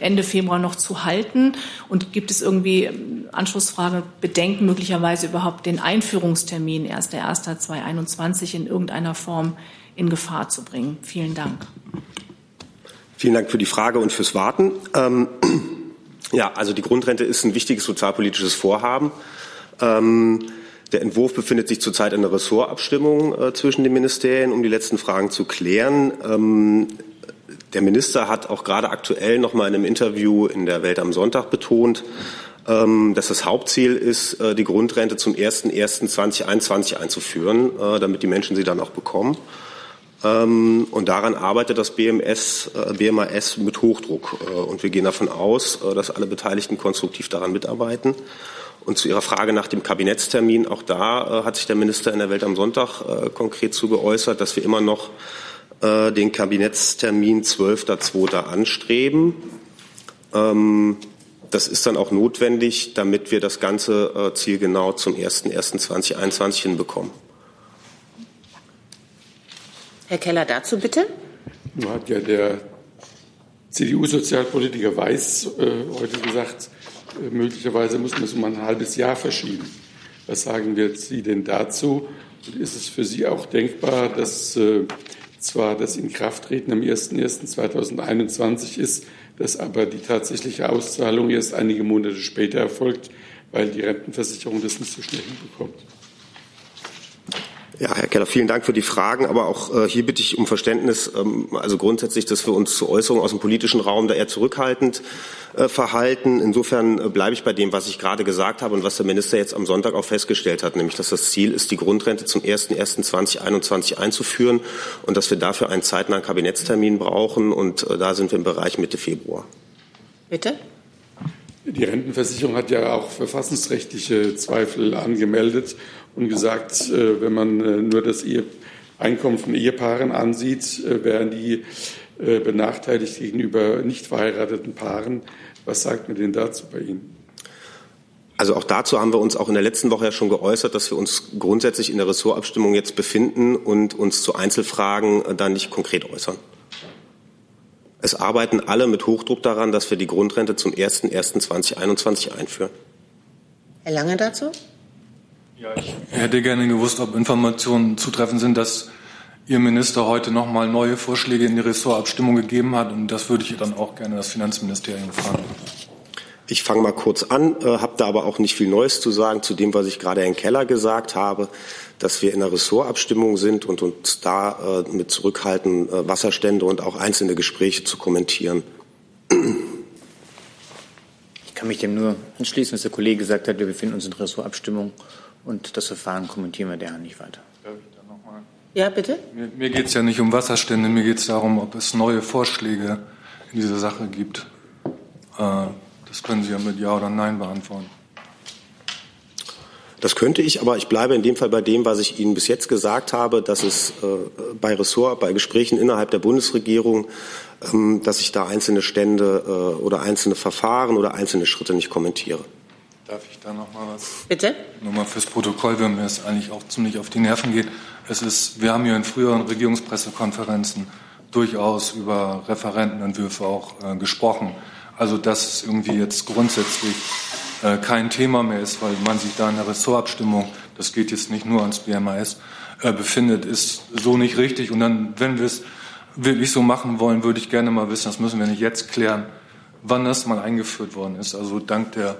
Ende Februar noch zu halten? Und gibt es irgendwie, ähm, Anschlussfrage, Bedenken möglicherweise überhaupt den Einführungstermin 1.1.2021 in irgendeiner Form in Gefahr zu bringen? Vielen Dank. Vielen Dank für die Frage und fürs Warten. Ähm, <clears throat> ja, also die Grundrente ist ein wichtiges sozialpolitisches Vorhaben. Ähm, der Entwurf befindet sich zurzeit in der Ressortabstimmung äh, zwischen den Ministerien, um die letzten Fragen zu klären. Ähm, der Minister hat auch gerade aktuell noch mal in einem Interview in der Welt am Sonntag betont, ähm, dass das Hauptziel ist, äh, die Grundrente zum 01.01.2021 einzuführen, äh, damit die Menschen sie dann auch bekommen. Ähm, und daran arbeitet das BMS, äh, BMAS mit Hochdruck. Äh, und wir gehen davon aus, äh, dass alle Beteiligten konstruktiv daran mitarbeiten. Und zu Ihrer Frage nach dem Kabinettstermin, auch da äh, hat sich der Minister in der Welt am Sonntag äh, konkret zu geäußert, dass wir immer noch äh, den Kabinettstermin 12.02. anstreben. Ähm, das ist dann auch notwendig, damit wir das ganze äh, Ziel genau zum 01.01.2021 hinbekommen. Herr Keller, dazu bitte. Hat ja der CDU-Sozialpolitiker Weiß äh, heute gesagt, möglicherweise muss man es um ein halbes Jahr verschieben. Was sagen wir Sie denn dazu? Und ist es für Sie auch denkbar, dass äh, zwar das Inkrafttreten am 01.01.2021 ist, dass aber die tatsächliche Auszahlung erst einige Monate später erfolgt, weil die Rentenversicherung das nicht so schnell hinbekommt? Ja, Herr Keller, vielen Dank für die Fragen. Aber auch äh, hier bitte ich um Verständnis. Ähm, also grundsätzlich, dass wir uns zu Äußerungen aus dem politischen Raum da eher zurückhaltend äh, verhalten. Insofern äh, bleibe ich bei dem, was ich gerade gesagt habe und was der Minister jetzt am Sonntag auch festgestellt hat, nämlich dass das Ziel ist, die Grundrente zum 01.01.2021 einzuführen und dass wir dafür einen zeitnahen Kabinettstermin brauchen. Und äh, da sind wir im Bereich Mitte Februar. Bitte? Die Rentenversicherung hat ja auch verfassungsrechtliche Zweifel angemeldet und gesagt, äh, wenn man äh, nur das Einkommen von Ehepaaren ansieht, äh, wären die benachteiligt gegenüber nicht verheirateten Paaren. Was sagt man denn dazu bei Ihnen? Also auch dazu haben wir uns auch in der letzten Woche ja schon geäußert, dass wir uns grundsätzlich in der Ressortabstimmung jetzt befinden und uns zu Einzelfragen dann nicht konkret äußern. Es arbeiten alle mit Hochdruck daran, dass wir die Grundrente zum 01.01.2021 einführen. Herr Lange dazu? Ja, ich hätte gerne gewusst, ob Informationen zutreffend sind, dass Ihr Minister heute noch mal neue Vorschläge in die Ressortabstimmung gegeben hat. Und das würde ich dann auch gerne das Finanzministerium fragen. Ich fange mal kurz an, äh, habe da aber auch nicht viel Neues zu sagen zu dem, was ich gerade Herrn Keller gesagt habe, dass wir in der Ressortabstimmung sind und uns da äh, mit zurückhalten, äh, Wasserstände und auch einzelne Gespräche zu kommentieren. Ich kann mich dem nur anschließen, was der Kollege gesagt hat. Wir befinden uns in Ressortabstimmung. Und das Verfahren kommentieren wir daher nicht weiter. Ja, bitte? Mir, mir geht es ja nicht um Wasserstände, mir geht es darum, ob es neue Vorschläge in dieser Sache gibt. Äh, das können Sie ja mit Ja oder Nein beantworten. Das könnte ich, aber ich bleibe in dem Fall bei dem, was ich Ihnen bis jetzt gesagt habe, dass es äh, bei Ressort, bei Gesprächen innerhalb der Bundesregierung, ähm, dass ich da einzelne Stände äh, oder einzelne Verfahren oder einzelne Schritte nicht kommentiere. Darf ich da noch mal was? Bitte? Nur mal fürs Protokoll, weil mir es eigentlich auch ziemlich auf die Nerven geht. Es ist, wir haben hier in früheren Regierungspressekonferenzen durchaus über Referentenentwürfe auch äh, gesprochen. Also dass es irgendwie jetzt grundsätzlich äh, kein Thema mehr ist, weil man sich da in der Ressortabstimmung, das geht jetzt nicht nur ans BMAS, äh, befindet, ist so nicht richtig. Und dann, wenn wir es wirklich so machen wollen, würde ich gerne mal wissen, das müssen wir nicht jetzt klären, wann das mal eingeführt worden ist. Also dank der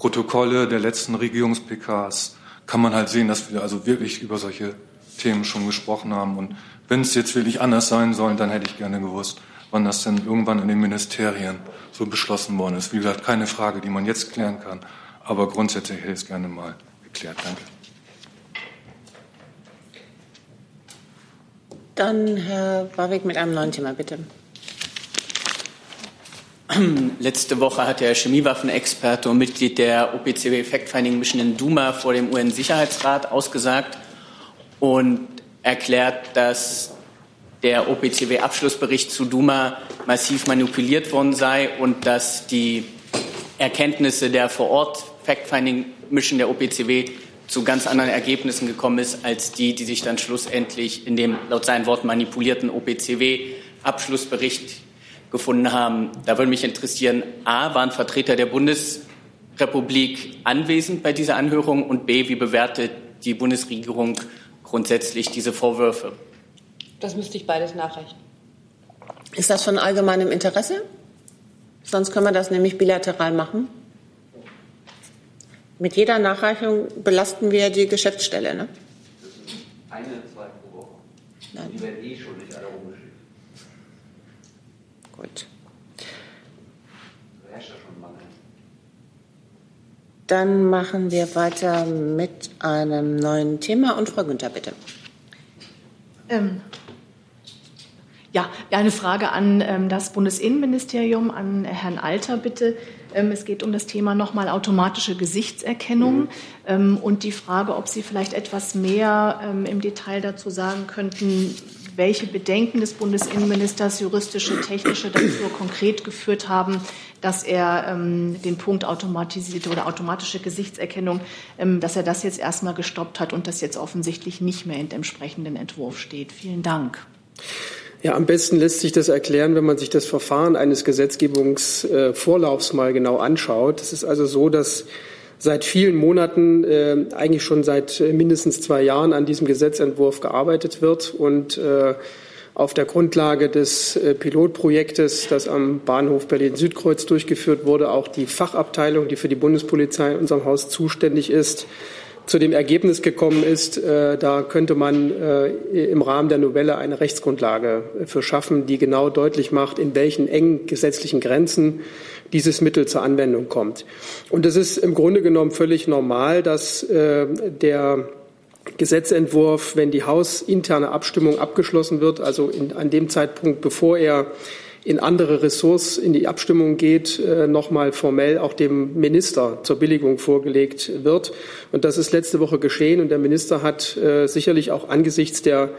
Protokolle der letzten Regierungs-PKs kann man halt sehen, dass wir also wirklich über solche Themen schon gesprochen haben. Und wenn es jetzt wirklich anders sein soll, dann hätte ich gerne gewusst, wann das denn irgendwann in den Ministerien so beschlossen worden ist. Wie gesagt, keine Frage, die man jetzt klären kann. Aber grundsätzlich hätte ich es gerne mal geklärt. Danke. Dann Herr Warwick mit einem neuen Thema, bitte. <clears throat> Letzte Woche hat der Chemiewaffenexperte und Mitglied der OPCW Fact-Finding Mission in Duma vor dem UN-Sicherheitsrat ausgesagt und erklärt, dass der OPCW-Abschlussbericht zu Duma massiv manipuliert worden sei und dass die Erkenntnisse der vor Ort Fact-Finding-Mission der OPCW zu ganz anderen Ergebnissen gekommen ist als die, die sich dann schlussendlich in dem laut seinen Worten manipulierten OPCW-Abschlussbericht gefunden haben. Da würde mich interessieren, a, waren Vertreter der Bundesrepublik anwesend bei dieser Anhörung und b, wie bewertet die Bundesregierung grundsätzlich diese Vorwürfe? Das müsste ich beides nachrechnen. Ist das von allgemeinem Interesse? Sonst können wir das nämlich bilateral machen. Mit jeder Nachreichung belasten wir die Geschäftsstelle. Ne? Eine, zwei pro Woche. Nein. Die werden eh schon nicht alle rumgeschickt. Gut. Dann machen wir weiter mit einem neuen Thema. Und Frau Günther, bitte. Ähm, ja, eine Frage an ähm, das Bundesinnenministerium, an Herrn Alter bitte. Ähm, es geht um das Thema nochmal automatische Gesichtserkennung mhm. ähm, und die Frage, ob Sie vielleicht etwas mehr ähm, im Detail dazu sagen könnten, welche Bedenken des Bundesinnenministers juristische, technische dazu konkret geführt haben, dass er ähm, den Punkt automatisierte oder automatische Gesichtserkennung, ähm, dass er das jetzt erstmal gestoppt hat und das jetzt offensichtlich nicht mehr in dem entsprechenden Entwurf steht. Vielen Dank. Ja, am besten lässt sich das erklären, wenn man sich das Verfahren eines Gesetzgebungsvorlaufs mal genau anschaut. Es ist also so, dass seit vielen Monaten, äh, eigentlich schon seit äh, mindestens zwei Jahren an diesem Gesetzentwurf gearbeitet wird und äh, auf der Grundlage des äh, Pilotprojektes, das am Bahnhof Berlin-Südkreuz durchgeführt wurde, auch die Fachabteilung, die für die Bundespolizei in unserem Haus zuständig ist, zu dem Ergebnis gekommen ist, äh, da könnte man im Rahmen der Novelle eine Rechtsgrundlage für schaffen, die genau deutlich macht, in welchen engen gesetzlichen Grenzen dieses Mittel zur Anwendung kommt. Und es ist im Grunde genommen völlig normal, dass äh, der Gesetzentwurf, wenn die hausinterne Abstimmung abgeschlossen wird, also in, an dem Zeitpunkt, bevor er in andere Ressorts in die Abstimmung geht, äh, nochmal formell auch dem Minister zur Billigung vorgelegt wird. Und das ist letzte Woche geschehen. Und der Minister hat äh, sicherlich auch angesichts der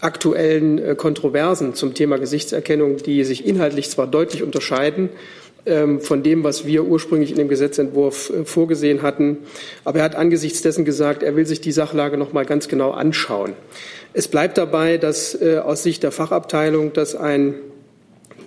aktuellen Kontroversen zum Thema Gesichtserkennung, die sich inhaltlich zwar deutlich unterscheiden, von dem, was wir ursprünglich in dem Gesetzentwurf vorgesehen hatten. Aber er hat angesichts dessen gesagt, er will sich die Sachlage noch mal ganz genau anschauen. Es bleibt dabei, dass aus Sicht der Fachabteilung das ein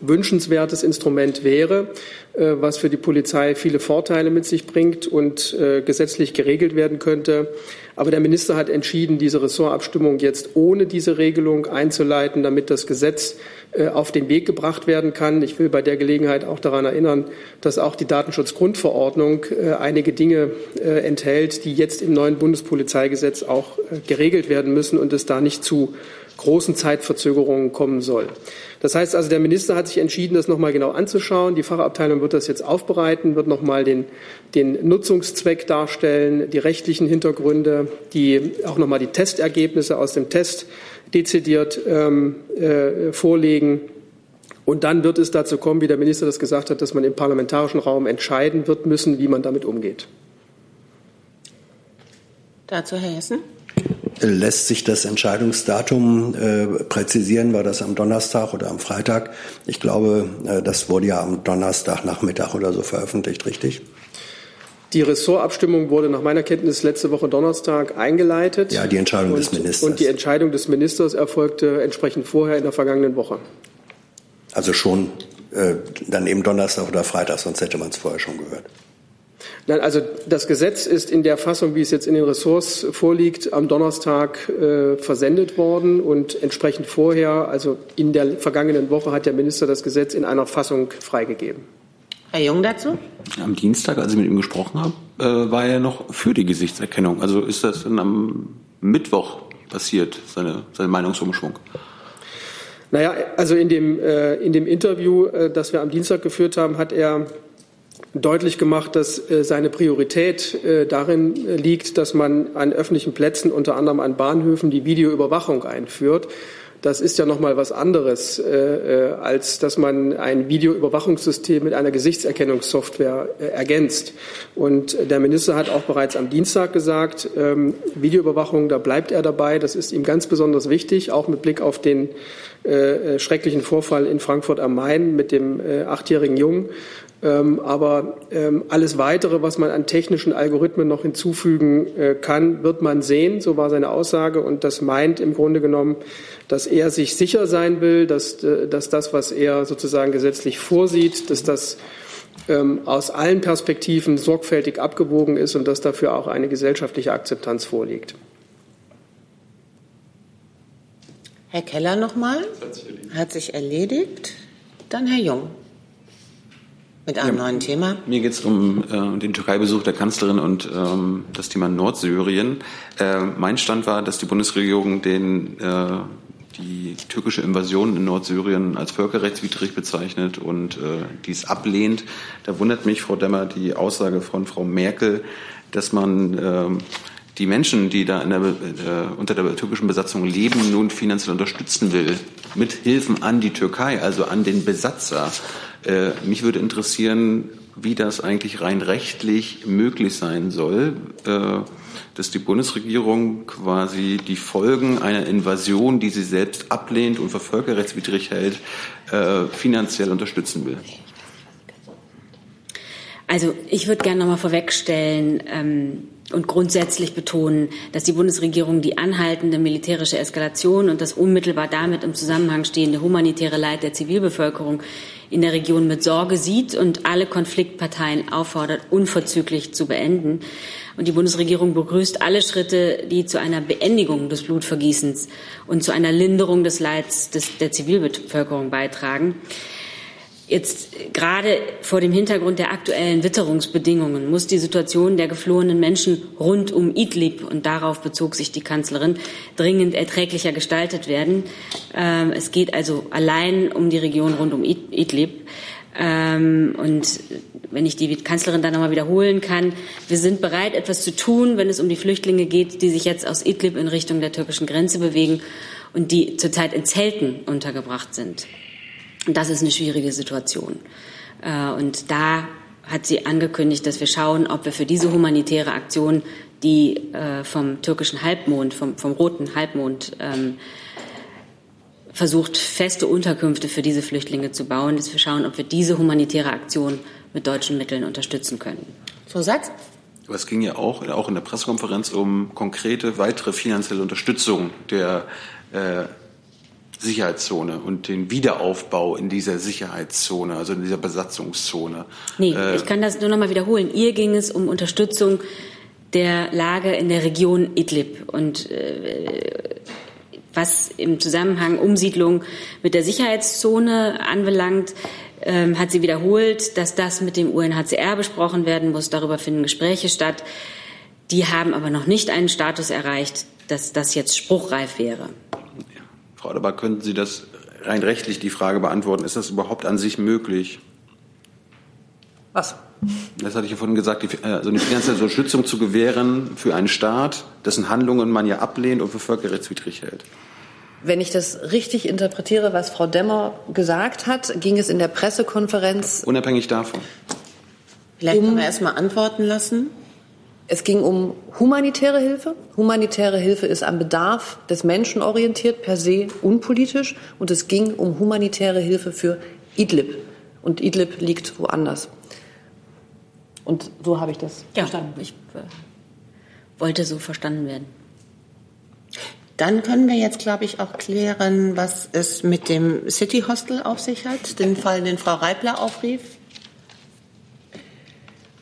wünschenswertes Instrument wäre, äh, was für die Polizei viele Vorteile mit sich bringt und äh, gesetzlich geregelt werden könnte. Aber der Minister hat entschieden, diese Ressortabstimmung jetzt ohne diese Regelung einzuleiten, damit das Gesetz äh, auf den Weg gebracht werden kann. Ich will bei der Gelegenheit auch daran erinnern, dass auch die Datenschutzgrundverordnung einige Dinge enthält, die jetzt im neuen Bundespolizeigesetz auch geregelt werden müssen und es da nicht zu großen Zeitverzögerungen kommen soll. Das heißt also, der Minister hat sich entschieden, das nochmal genau anzuschauen. Die Fachabteilung wird das jetzt aufbereiten, wird nochmal den, den Nutzungszweck darstellen, die rechtlichen Hintergründe, die, auch nochmal die Testergebnisse aus dem Test dezidiert ähm, äh, vorlegen. Und dann wird es dazu kommen, wie der Minister das gesagt hat, dass man im parlamentarischen Raum entscheiden wird müssen, wie man damit umgeht. Dazu Herr Hessen. Lässt sich das Entscheidungsdatum äh, präzisieren? War das am Donnerstag oder am Freitag? Ich glaube, äh, das wurde ja am Donnerstagnachmittag oder so veröffentlicht, richtig? Die Ressortabstimmung wurde nach meiner Kenntnis letzte Woche Donnerstag eingeleitet. Ja, die Entscheidung und, des Ministers. Und die Entscheidung des Ministers erfolgte entsprechend vorher in der vergangenen Woche. Also schon äh, dann eben Donnerstag oder Freitag, sonst hätte man es vorher schon gehört. Nein, also das Gesetz ist in der Fassung, wie es jetzt in den Ressorts vorliegt, am Donnerstag äh, versendet worden und entsprechend vorher, also in der vergangenen Woche, hat der Minister das Gesetz in einer Fassung freigegeben. Herr Jung dazu? Am Dienstag, als ich mit ihm gesprochen habe, äh, war er noch für die Gesichtserkennung. Also ist das dann am Mittwoch passiert, seine, seine Meinungsumschwung? Naja, also in dem, äh, in dem Interview, äh, das wir am Dienstag geführt haben, hat er deutlich gemacht, dass äh, seine Priorität äh, darin äh, liegt, dass man an öffentlichen Plätzen, unter anderem an Bahnhöfen, die Videoüberwachung einführt. Das ist ja noch mal was anderes, als dass man ein Videoüberwachungssystem mit einer Gesichtserkennungssoftware ergänzt. Und der Minister hat auch bereits am Dienstag gesagt, ähm, Videoüberwachung, da bleibt er dabei. Das ist ihm ganz besonders wichtig, auch mit Blick auf den schrecklichen Vorfall in Frankfurt am Main mit dem achtjährigen Jungen. Ähm, aber ähm, alles Weitere, was man an technischen Algorithmen noch hinzufügen äh, kann, wird man sehen. So war seine Aussage. Und das meint im Grunde genommen, dass er sich sicher sein will, dass, äh, dass das, was er sozusagen gesetzlich vorsieht, dass das ähm, aus allen Perspektiven sorgfältig abgewogen ist und dass dafür auch eine gesellschaftliche Akzeptanz vorliegt. Herr Keller nochmal. Hat sich erledigt. Dann Herr Jung. Mit einem ja, neuen Thema. Mir geht es um äh, den Türkei-Besuch der Kanzlerin und ähm, das Thema Nordsyrien. Äh, mein Stand war, dass die Bundesregierung den, äh, die türkische Invasion in Nordsyrien als völkerrechtswidrig bezeichnet und äh, dies ablehnt. Da wundert mich, Frau Demmer, die Aussage von Frau Merkel, dass man äh, die Menschen, die da der, äh, unter der türkischen Besatzung leben, nun finanziell unterstützen will, mit Hilfen an die Türkei, also an den Besatzer. Äh, mich würde interessieren, wie das eigentlich rein rechtlich möglich sein soll, äh, dass die Bundesregierung quasi die Folgen einer Invasion, die sie selbst ablehnt und für völkerrechtswidrig hält, äh, finanziell unterstützen will. Also ich würde gerne noch mal vorwegstellen, ähm, und grundsätzlich betonen, dass die Bundesregierung die anhaltende militärische Eskalation und das unmittelbar damit im Zusammenhang stehende humanitäre Leid der Zivilbevölkerung in der Region mit Sorge sieht und alle Konfliktparteien auffordert, unverzüglich zu beenden. Und die Bundesregierung begrüßt alle Schritte, die zu einer Beendigung des Blutvergießens und zu einer Linderung des Leids des, der Zivilbevölkerung beitragen. Jetzt gerade vor dem Hintergrund der aktuellen Witterungsbedingungen muss die Situation der geflohenen Menschen rund um Idlib, und darauf bezog sich die Kanzlerin, dringend erträglicher gestaltet werden. Ähm, es geht also allein um die Region rund um Idlib. Ähm, und wenn ich die Kanzlerin dann nochmal wiederholen kann, wir sind bereit, etwas zu tun, wenn es um die Flüchtlinge geht, die sich jetzt aus Idlib in Richtung der türkischen Grenze bewegen und die zurzeit in Zelten untergebracht sind. Und das ist eine schwierige Situation. Äh, und da hat sie angekündigt, dass wir schauen, ob wir für diese humanitäre Aktion, die äh, vom türkischen Halbmond, vom, vom roten Halbmond ähm, versucht, feste Unterkünfte für diese Flüchtlinge zu bauen, dass wir schauen, ob wir diese humanitäre Aktion mit deutschen Mitteln unterstützen können. So Satz? Aber es ging ja auch, auch in der Pressekonferenz um konkrete weitere finanzielle Unterstützung der äh, Sicherheitszone und den Wiederaufbau in dieser Sicherheitszone, also in dieser Besatzungszone. Nee, äh, ich kann das nur noch mal wiederholen. Ihr ging es um Unterstützung der Lage in der Region Idlib und äh, was im Zusammenhang Umsiedlung mit der Sicherheitszone anbelangt, äh, hat sie wiederholt, dass das mit dem UNHCR besprochen werden muss. Darüber finden Gespräche statt. Die haben aber noch nicht einen Status erreicht, dass das jetzt spruchreif wäre. Frau Adebar, könnten Sie das rein rechtlich die Frage beantworten? Ist das überhaupt an sich möglich? Was? Das hatte ich ja vorhin gesagt, die, also eine finanzielle Unterstützung zu gewähren für einen Staat, dessen Handlungen man ja ablehnt und für völkerrechtswidrig hält. Wenn ich das richtig interpretiere, was Frau Demmer gesagt hat, ging es in der Pressekonferenz. Unabhängig davon. Vielleicht um, können wir erst mal antworten lassen. Es ging um humanitäre Hilfe. Humanitäre Hilfe ist am Bedarf des Menschen orientiert, per se unpolitisch. Und es ging um humanitäre Hilfe für Idlib. Und Idlib liegt woanders. Und so habe ich das ja, verstanden. Ich äh, wollte so verstanden werden. Dann können wir jetzt, glaube ich, auch klären, was es mit dem City Hostel auf sich hat, den Fall, den Frau Reibler aufrief.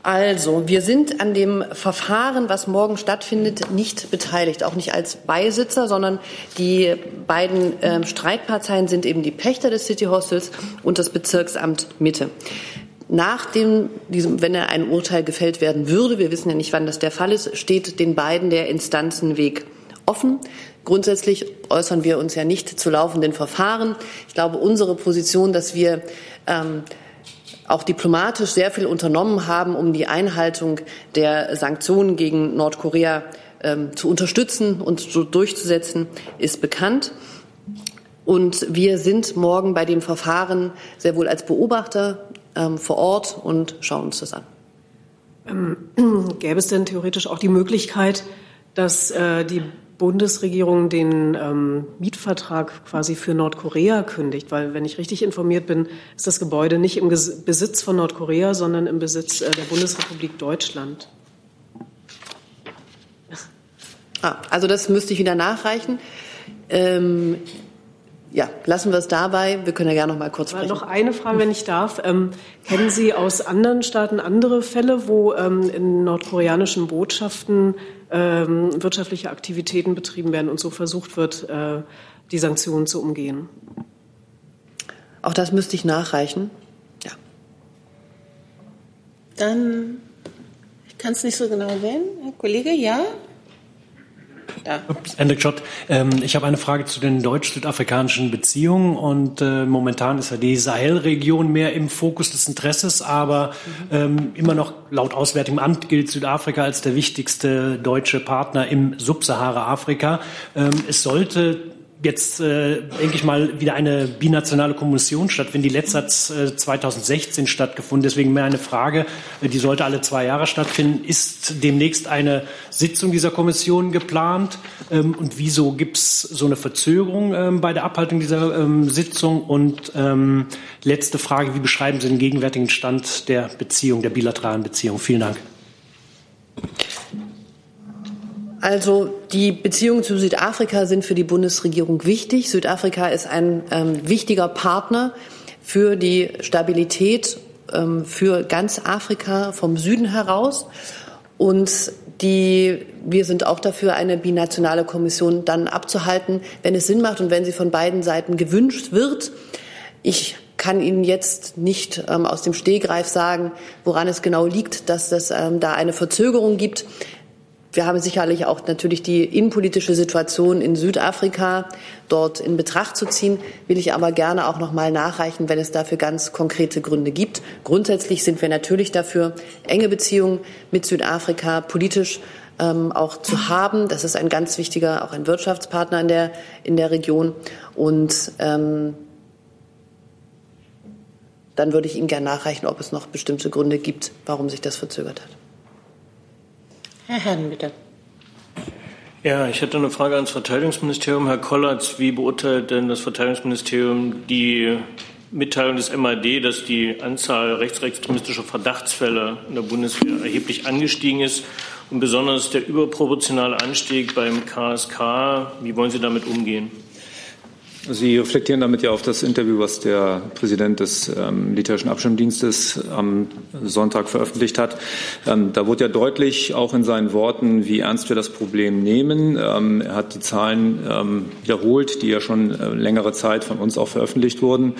Also, wir sind an dem Verfahren, was morgen stattfindet, nicht beteiligt, auch nicht als Beisitzer, sondern die beiden äh, Streikparteien sind eben die Pächter des City Hostels und das Bezirksamt Mitte. Nach dem, diesem, wenn er ein Urteil gefällt werden würde, wir wissen ja nicht, wann das der Fall ist, steht den beiden der Instanzenweg offen. Grundsätzlich äußern wir uns ja nicht zu laufenden Verfahren. Ich glaube, unsere Position, dass wir ähm, auch diplomatisch sehr viel unternommen haben, um die Einhaltung der Sanktionen gegen Nordkorea ähm, zu unterstützen und so durchzusetzen, ist bekannt. Und wir sind morgen bei dem Verfahren sehr wohl als Beobachter ähm, vor Ort und schauen uns das an. Ähm, <clears throat> gäbe es denn theoretisch auch die Möglichkeit, dass äh, die Bundesregierung den ähm, Mietvertrag quasi für Nordkorea kündigt, weil, wenn ich richtig informiert bin, ist das Gebäude nicht im Besitz von Nordkorea, sondern im Besitz äh, der Bundesrepublik Deutschland. Ah, also das müsste ich wieder nachreichen. Ähm, ja, lassen wir es dabei. Wir können ja gerne noch mal kurz sprechen. Noch eine Frage, wenn ich darf. Ähm, kennen Sie aus anderen Staaten andere Fälle, wo ähm, in nordkoreanischen Botschaften ähm, wirtschaftliche Aktivitäten betrieben werden und so versucht wird, äh, die Sanktionen zu umgehen? Auch das müsste ich nachreichen. Ja. Dann, ich kann es nicht so genau wählen. Herr Kollege, ja? Ja. Ups, Hendrik Schott. Ähm, ich habe eine Frage zu den deutsch-südafrikanischen Beziehungen. Und äh, momentan ist ja die Sahelregion mehr im Fokus des Interesses, aber ähm, immer noch laut Auswärtigem Amt gilt Südafrika als der wichtigste deutsche Partner im Subsahara-Afrika. Ähm, es sollte jetzt, äh, denke ich mal, wieder eine binationale Kommission stattfinden. Die letzte hat äh, 2016 stattgefunden. Deswegen mehr eine Frage, äh, die sollte alle zwei Jahre stattfinden. Ist demnächst eine Sitzung dieser Kommission geplant? Ähm, und wieso gibt es so eine Verzögerung ähm, bei der Abhaltung dieser ähm, Sitzung? Und ähm, letzte Frage, wie beschreiben Sie den gegenwärtigen Stand der Beziehung, der bilateralen Beziehung? Vielen Dank. Also die Beziehungen zu Südafrika sind für die Bundesregierung wichtig. Südafrika ist ein ähm, wichtiger Partner für die Stabilität ähm, für ganz Afrika vom Süden heraus. Und die, wir sind auch dafür, eine binationale Kommission dann abzuhalten, wenn es Sinn macht und wenn sie von beiden Seiten gewünscht wird. Ich kann Ihnen jetzt nicht ähm, aus dem Stehgreif sagen, woran es genau liegt, dass es ähm, da eine Verzögerung gibt. Wir haben sicherlich auch natürlich die innenpolitische Situation in Südafrika dort in Betracht zu ziehen, will ich aber gerne auch noch mal nachreichen, wenn es dafür ganz konkrete Gründe gibt. Grundsätzlich sind wir natürlich dafür, enge Beziehungen mit Südafrika politisch ähm, auch zu haben. Das ist ein ganz wichtiger, auch ein Wirtschaftspartner in der, in der Region. Und ähm, dann würde ich Ihnen gerne nachreichen, ob es noch bestimmte Gründe gibt, warum sich das verzögert hat. Herr Herrn, bitte. Ja, ich hätte eine Frage ans Verteidigungsministerium. Herr Kollatz, wie beurteilt denn das Verteidigungsministerium die Mitteilung des MAD, dass die Anzahl rechtsextremistischer Verdachtsfälle in der Bundeswehr erheblich angestiegen ist und besonders der überproportionale Anstieg beim KSK? Wie wollen Sie damit umgehen? Sie reflektieren damit ja auf das Interview, was der Präsident des ähm, militärischen Abschirmdienstes am Sonntag veröffentlicht hat. Ähm, da wurde ja deutlich, auch in seinen Worten, wie ernst wir das Problem nehmen. Ähm, er hat die Zahlen ähm, wiederholt, die ja schon äh, längere Zeit von uns auch veröffentlicht wurden.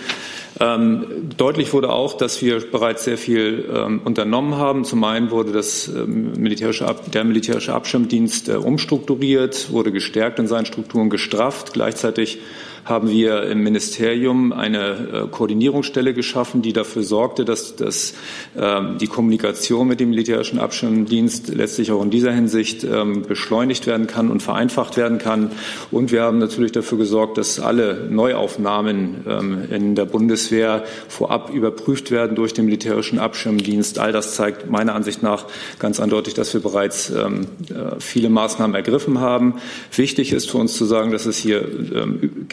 Ähm, deutlich wurde auch, dass wir bereits sehr viel ähm, unternommen haben. Zum einen wurde das, militärische, der militärische Abschirmdienst äh, umstrukturiert, wurde gestärkt in seinen Strukturen gestrafft. Gleichzeitig haben wir im Ministerium eine äh, Koordinierungsstelle geschaffen, die dafür sorgte, dass, dass ähm, die Kommunikation mit dem militärischen Abschirmdienst letztlich auch in dieser Hinsicht ähm, beschleunigt werden kann und vereinfacht werden kann. Und wir haben natürlich dafür gesorgt, dass alle Neuaufnahmen ähm, in der Bundeswehr vorab überprüft werden durch den militärischen Abschirmdienst. All das zeigt meiner Ansicht nach ganz eindeutig, dass wir bereits äh, viele Maßnahmen ergriffen haben. Wichtig ist für uns zu sagen, dass es hier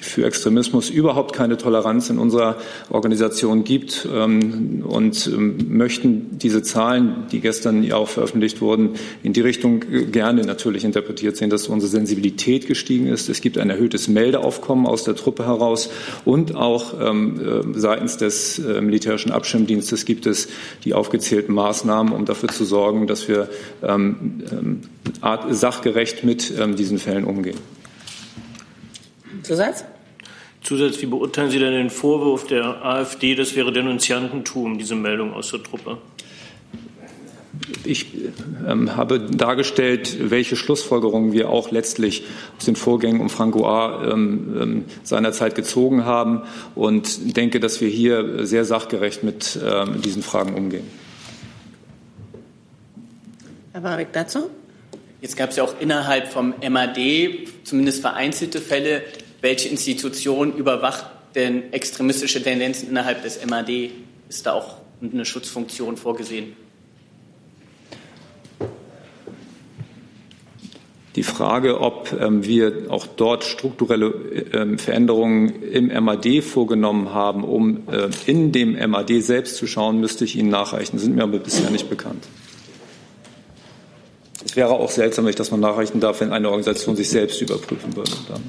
für Extremismus überhaupt keine Toleranz in unserer Organisation gibt ähm, und ähm, möchten diese Zahlen, die gestern ja auch veröffentlicht wurden, in die Richtung gerne natürlich interpretiert sehen, dass unsere Sensibilität gestiegen ist. Es gibt ein erhöhtes Meldeaufkommen aus der Truppe heraus und auch ähm, äh, seitens des äh, militärischen Abschirmdienstes gibt es die aufgezählten Maßnahmen, um dafür zu sorgen, dass wir sachgerecht mit diesen Fällen umgehen. Zusatz? Zusatz, wie beurteilen Sie denn den Vorwurf der AfD, das wäre Denunziantentum, diese Meldung aus der Truppe? Ich ähm, habe dargestellt, welche Schlussfolgerungen wir auch letztlich aus den Vorgängen um Franco A. Ähm, ähm, seinerzeit gezogen haben und denke, dass wir hier sehr sachgerecht mit ähm, diesen Fragen umgehen. Herr Warwick dazu? Jetzt gab es ja auch innerhalb vom MAD zumindest vereinzelte Fälle, welche Institution überwacht denn extremistische Tendenzen innerhalb des MAD? Ist da auch eine Schutzfunktion vorgesehen? Die Frage, ob ähm, wir auch dort strukturelle ähm, Veränderungen im MAD vorgenommen haben, um äh, in dem MAD selbst zu schauen, müsste ich Ihnen nachreichen, sind mir aber bisher nicht bekannt. Es wäre auch seltsam, wenn ich das mal nachreichen darf, wenn eine Organisation sich selbst überprüfen würde. Dann.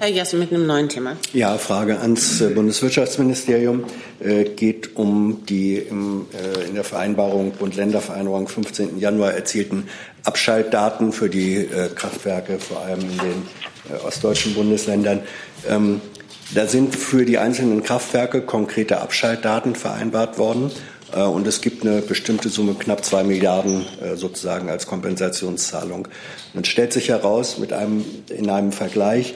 Herr Jessen mit einem neuen Thema. Ja, Frage ans äh, Bundeswirtschaftsministerium äh, geht um die im, äh, in der Vereinbarung Bund-Länder-Vereinbarung 15. Januar erzielten Abschaltdaten für die äh, Kraftwerke, vor allem in den äh, ostdeutschen Bundesländern. Ähm, da sind für die einzelnen Kraftwerke konkrete Abschaltdaten vereinbart worden. Äh, und es gibt eine bestimmte Summe, knapp zwei Milliarden sozusagen als Kompensationszahlung. Man stellt sich heraus, mit einem, in einem Vergleich,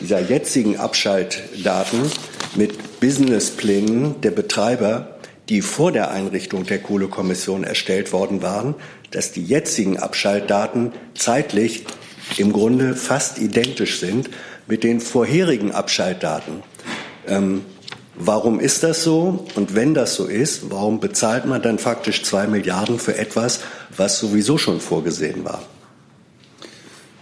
dieser jetzigen Abschaltdaten mit Businessplänen der Betreiber, die vor der Einrichtung der Kohlekommission erstellt worden waren, dass die jetzigen Abschaltdaten zeitlich im Grunde fast identisch sind mit den vorherigen Abschaltdaten. Ähm, warum ist das so? Und wenn das so ist, warum bezahlt man dann faktisch zwei Milliarden für etwas, was sowieso schon vorgesehen war?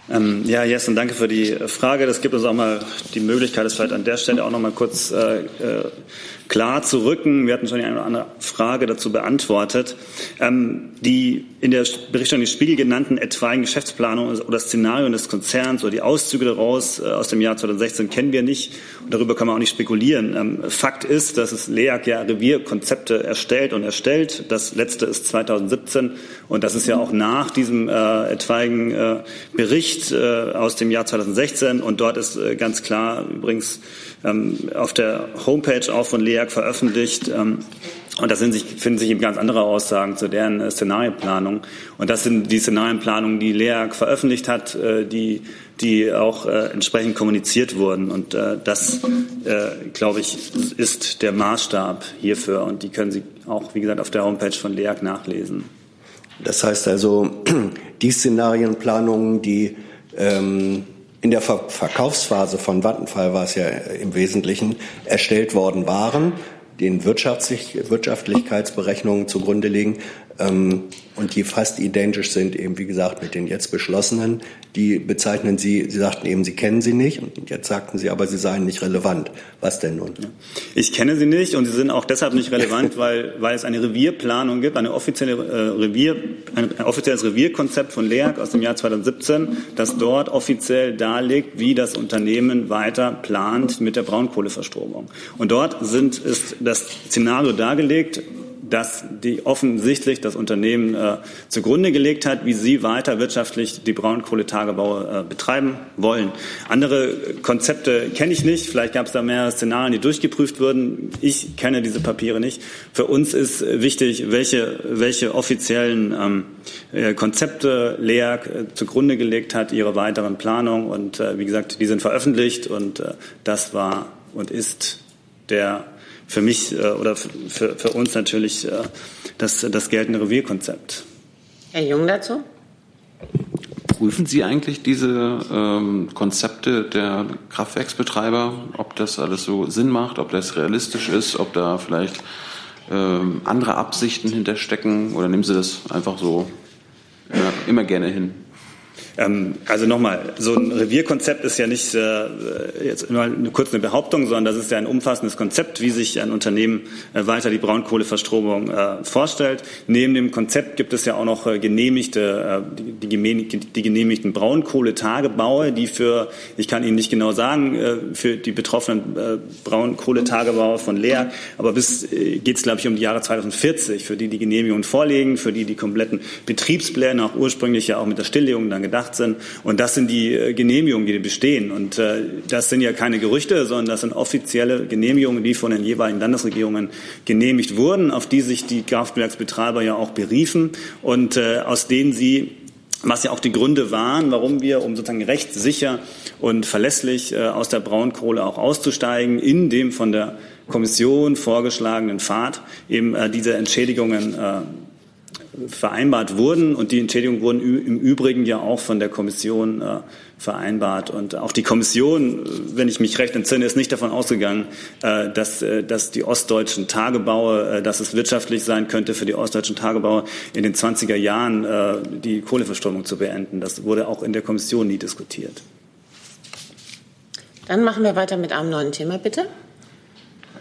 Ähm, ja, Jessen, danke für die Frage. Das gibt uns auch mal die Möglichkeit, das vielleicht an der Stelle auch noch mal kurz äh, äh klar zu rücken. Wir hatten schon eine oder andere Frage dazu beantwortet. Ähm, die in der Berichterstattung Spiegel genannten etwaigen Geschäftsplanung oder Szenarien des Konzerns oder die Auszüge daraus äh, aus dem Jahr 2016 kennen wir nicht und darüber kann man auch nicht spekulieren. Ähm, Fakt ist, dass es LEAG ja Revierkonzepte erstellt und erstellt. Das letzte ist 2017 und das ist ja auch nach diesem äh, etwaigen äh, Bericht äh, aus dem Jahr 2016 und dort ist äh, ganz klar übrigens auf der Homepage auch von LEAG veröffentlicht. Ähm, und da sich, finden sich eben ganz andere Aussagen zu deren äh, Szenarienplanung. Und das sind die Szenarienplanungen, die LEAG veröffentlicht hat, äh, die, die auch äh, entsprechend kommuniziert wurden. Und das, glaube ich, ist der Maßstab hierfür. Und die können Sie auch, wie gesagt, auf der Homepage von LEAG nachlesen. Das heißt also, <clears throat> die Szenarienplanungen, die ähm, in der Ver Verkaufsphase von Vattenfall war es ja im Wesentlichen erstellt worden waren, den Wirtschaftlich Wirtschaftlichkeitsberechnungen zugrunde liegen ähm, und die fast identisch sind, eben wie gesagt, mit den jetzt beschlossenen. Die bezeichnen Sie, Sie sagten eben, Sie kennen sie nicht und jetzt sagten Sie aber, sie seien nicht relevant. Was denn nun? Ich kenne sie nicht und sie sind auch deshalb nicht relevant, <laughs> weil, weil es eine Revierplanung gibt, eine offizielle äh, Revier, ein, ein offizielles Revierkonzept von LEAG aus dem Jahr 2017, das dort offiziell darlegt, wie das Unternehmen weiter plant mit der Braunkohleverstromung. Und dort sind, ist das Szenario dargelegt, dass die offensichtlich das Unternehmen äh, zugrunde gelegt hat, wie sie weiter wirtschaftlich die Braunkohletagebaue äh, betreiben wollen. Andere Konzepte kenne ich nicht. Vielleicht gab es da mehr Szenarien, die durchgeprüft wurden. Ich kenne diese Papiere nicht. Für uns ist wichtig, welche, welche offiziellen ähm, äh, Konzepte LEAG äh, zugrunde gelegt hat, ihre weiteren Planungen. Und äh, wie gesagt, die sind veröffentlicht und das war und ist der für mich äh, oder für, für uns natürlich äh, das, das geltende Revierkonzept. Herr Jung dazu? Prüfen Sie eigentlich diese ähm, Konzepte der Kraftwerksbetreiber, ob das alles so Sinn macht, ob das realistisch ist, ob da vielleicht ähm, andere Absichten hinterstecken oder nehmen Sie das einfach so immer, immer gerne hin? Ähm, also nochmal, so ein Revierkonzept ist ja nicht äh, jetzt nur eine, kurz eine Behauptung, sondern das ist ja ein umfassendes Konzept, wie sich ein Unternehmen äh, weiter die Braunkohleverstromung äh, vorstellt. Neben dem Konzept gibt es ja auch noch äh, genehmigte, äh, die, die, genehmigten Braunkohletagebaue, die für, ich kann Ihnen nicht genau sagen, äh, für die betroffenen Braunkohletagebaue von Leer, aber bis geht es, glaube ich, um die Jahre 2040, für die die Genehmigungen vorliegen, für die die kompletten Betriebspläne auch ursprünglich ja auch mit der Stilllegung dann gedacht 2018. Und das sind die äh, Genehmigungen, die bestehen. Und äh, das sind ja keine Gerüchte, sondern das sind offizielle Genehmigungen, die von den jeweiligen Landesregierungen genehmigt wurden, auf die sich die Kraftwerksbetreiber ja auch beriefen und äh, aus denen sie was ja auch die Gründe waren, warum wir, um sozusagen rechtssicher und verlässlich aus der Braunkohle auch auszusteigen, in dem von der Kommission vorgeschlagenen Pfad eben diese Entschädigungen vereinbart wurden. Und die Entschädigungen wurden im Übrigen ja auch von der Kommission äh, vereinbart. Und auch die Kommission, wenn ich mich recht entsinne, ist nicht davon ausgegangen, äh, dass, äh, dass die ostdeutschen Tagebaue, dass es wirtschaftlich sein könnte für die ostdeutschen Tagebaue in den 20er Jahren die Kohleverstromung zu beenden. Das wurde auch in der Kommission nie diskutiert. Dann machen wir weiter mit einem neuen Thema, bitte.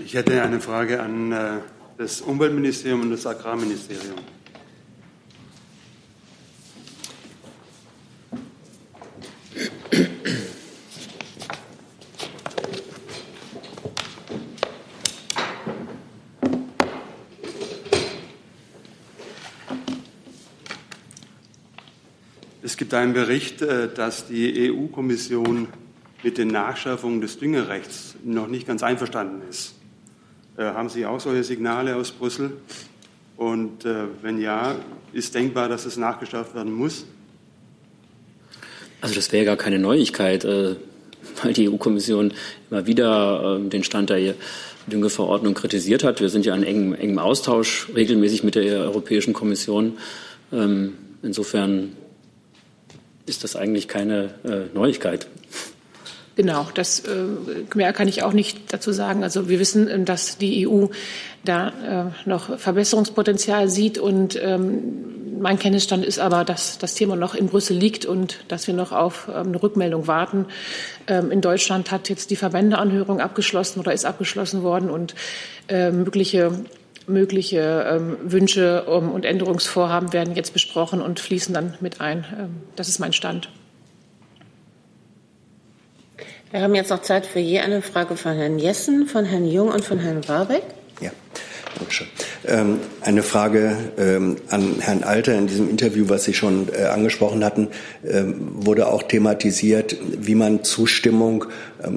Ich hätte eine Frage an das Umweltministerium und das Agrarministerium. Es gibt einen Bericht, äh, dass die EU-Kommission mit den Nachschärfungen des Düngerechts noch nicht ganz einverstanden ist. Äh, haben Sie auch solche Signale aus Brüssel? Und äh, wenn ja, ist denkbar, dass es nachgeschärft werden muss? Also das wäre gar keine Neuigkeit, weil die EU-Kommission immer wieder äh, den Stand der Düngeverordnung kritisiert hat. Wir sind ja in engem, engem Austausch regelmäßig mit der Europäischen Kommission. Ähm, insofern ist das eigentlich keine äh, Neuigkeit. Genau, das äh, mehr kann ich auch nicht dazu sagen. Also wir wissen, ähm, dass die EU da äh, noch Verbesserungspotenzial sieht und ähm, mein Kenntnisstand ist aber, dass das Thema noch in Brüssel liegt und dass wir noch auf ähm, eine Rückmeldung warten. Ähm, in Deutschland hat jetzt die Verbändeanhörung abgeschlossen oder ist abgeschlossen worden und äh, mögliche mögliche ähm, Wünsche um, und Änderungsvorhaben werden jetzt besprochen und fließen dann mit ein. Ähm, das ist mein Stand. Wir haben jetzt noch Zeit für je eine Frage von Herrn Jessen, von Herrn Jung und von Herrn Warbeck. Ja. Ähm, eine Frage ähm, an Herrn Alter. In diesem Interview, was Sie schon äh, angesprochen hatten, ähm, wurde auch thematisiert, wie man Zustimmung ähm,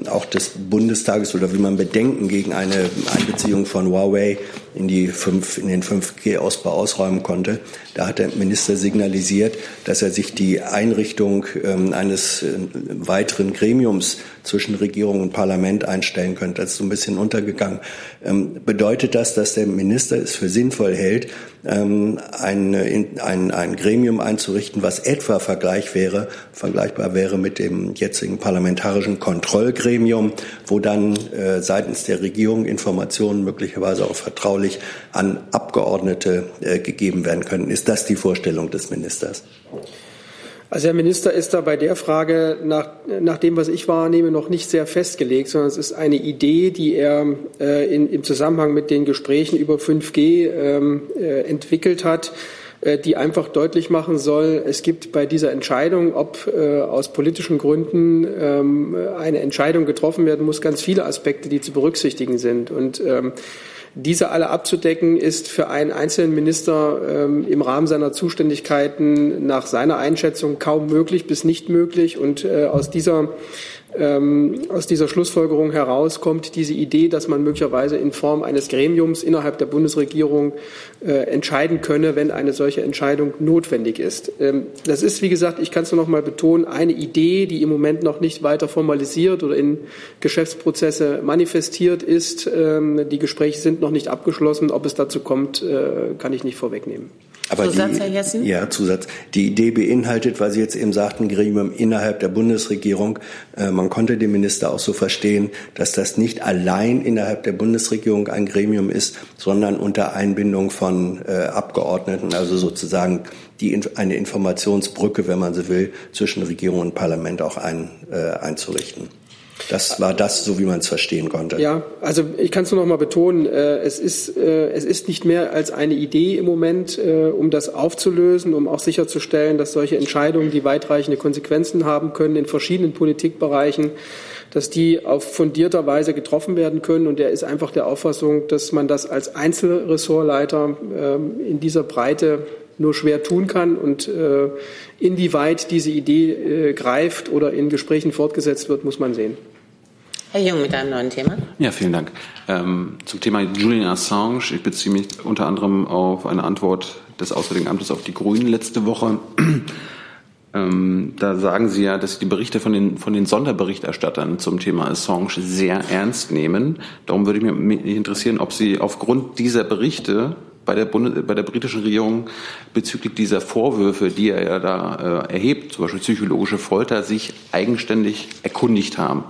auch des Bundestages oder wie man Bedenken gegen eine Einbeziehung von Huawei in, die 5, in den 5G-Ausbau ausräumen konnte. Da hat der Minister signalisiert, dass er sich die Einrichtung ähm, eines äh, weiteren Gremiums zwischen Regierung und Parlament einstellen könnte. Das ist so ein bisschen untergegangen. Ähm, bedeutet das, dass der Minister es für sinnvoll hält, ähm, ein, ein, ein Gremium einzurichten, was etwa Vergleich wäre, vergleichbar wäre mit dem jetzigen parlamentarischen Kontrollgremium, wo dann äh, seitens der Regierung Informationen möglicherweise auch vertraulich an Abgeordnete äh, gegeben werden können. Ist das die Vorstellung des Ministers? Also Herr Minister ist da bei der Frage nach, nach dem, was ich wahrnehme, noch nicht sehr festgelegt, sondern es ist eine Idee, die er äh, in, im Zusammenhang mit den Gesprächen über 5G ähm, äh, entwickelt hat, die einfach deutlich machen soll, es gibt bei dieser Entscheidung, ob äh, aus politischen Gründen ähm, eine Entscheidung getroffen werden muss, ganz viele Aspekte, die zu berücksichtigen sind. Und ähm, diese alle abzudecken, ist für einen einzelnen Minister ähm, im Rahmen seiner Zuständigkeiten nach seiner Einschätzung kaum möglich bis nicht möglich. Und äh, aus dieser aus dieser Schlussfolgerung heraus kommt diese Idee, dass man möglicherweise in Form eines Gremiums innerhalb der Bundesregierung äh, entscheiden könne, wenn eine solche Entscheidung notwendig ist. Ähm, das ist, wie gesagt, ich kann es nur noch mal betonen, eine Idee, die im Moment noch nicht weiter formalisiert oder in Geschäftsprozesse manifestiert ist. Ähm, die Gespräche sind noch nicht abgeschlossen. Ob es dazu kommt, äh, kann ich nicht vorwegnehmen. Aber Zusatz, die, Herr Jessen? Ja, Zusatz. Die Idee beinhaltet, weil Sie jetzt eben sagten, Gremium innerhalb der Bundesregierung. Äh, man konnte den Minister auch so verstehen, dass das nicht allein innerhalb der Bundesregierung ein Gremium ist, sondern unter Einbindung von äh, Abgeordneten, also sozusagen die, eine Informationsbrücke, wenn man so will, zwischen Regierung und Parlament auch ein, äh, einzurichten. Das war das, so wie man es verstehen konnte. Ja, also ich kann es nur noch mal betonen, äh, es, ist, äh, es ist nicht mehr als eine Idee im Moment, äh, um das aufzulösen, um auch sicherzustellen, dass solche Entscheidungen, die weitreichende Konsequenzen haben können in verschiedenen Politikbereichen, dass die auf fundierter Weise getroffen werden können. Und er ist einfach der Auffassung, dass man das als Einzelressortleiter ähm, in dieser Breite nur schwer tun kann und äh, inwieweit diese Idee äh, greift oder in Gesprächen fortgesetzt wird, muss man sehen. Herr Jung mit einem neuen Thema. Ja, vielen Dank. Ähm, zum Thema Julian Assange. Ich beziehe mich unter anderem auf eine Antwort des Auswärtigen Amtes auf die Grünen letzte Woche. <clears throat> ähm, da sagen Sie ja, dass Sie die Berichte von den, von den Sonderberichterstattern zum Thema Assange sehr ernst nehmen. Darum würde ich mich interessieren, ob Sie aufgrund dieser Berichte bei der, Bund bei der britischen Regierung bezüglich dieser Vorwürfe, die er ja da äh, erhebt, zum Beispiel psychologische Folter, sich eigenständig erkundigt haben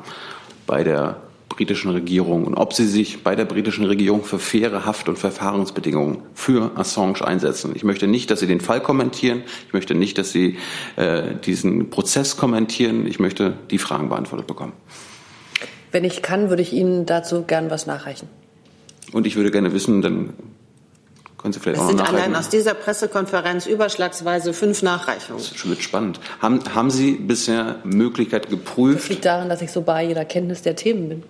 bei der britischen Regierung und ob sie sich bei der britischen Regierung für faire Haft- und Verfahrensbedingungen für Assange einsetzen. Ich möchte nicht, dass Sie den Fall kommentieren. Ich möchte nicht, dass Sie äh, diesen Prozess kommentieren. Ich möchte die Fragen beantwortet bekommen. Wenn ich kann, würde ich Ihnen dazu gern was nachreichen. Und ich würde gerne wissen, dann können Sie vielleicht es auch noch sind allein aus dieser Pressekonferenz überschlagsweise fünf Nachreichungen. Das wird spannend. Haben, haben Sie bisher Möglichkeiten geprüft? Das liegt daran, dass ich so bei jeder Kenntnis der Themen bin.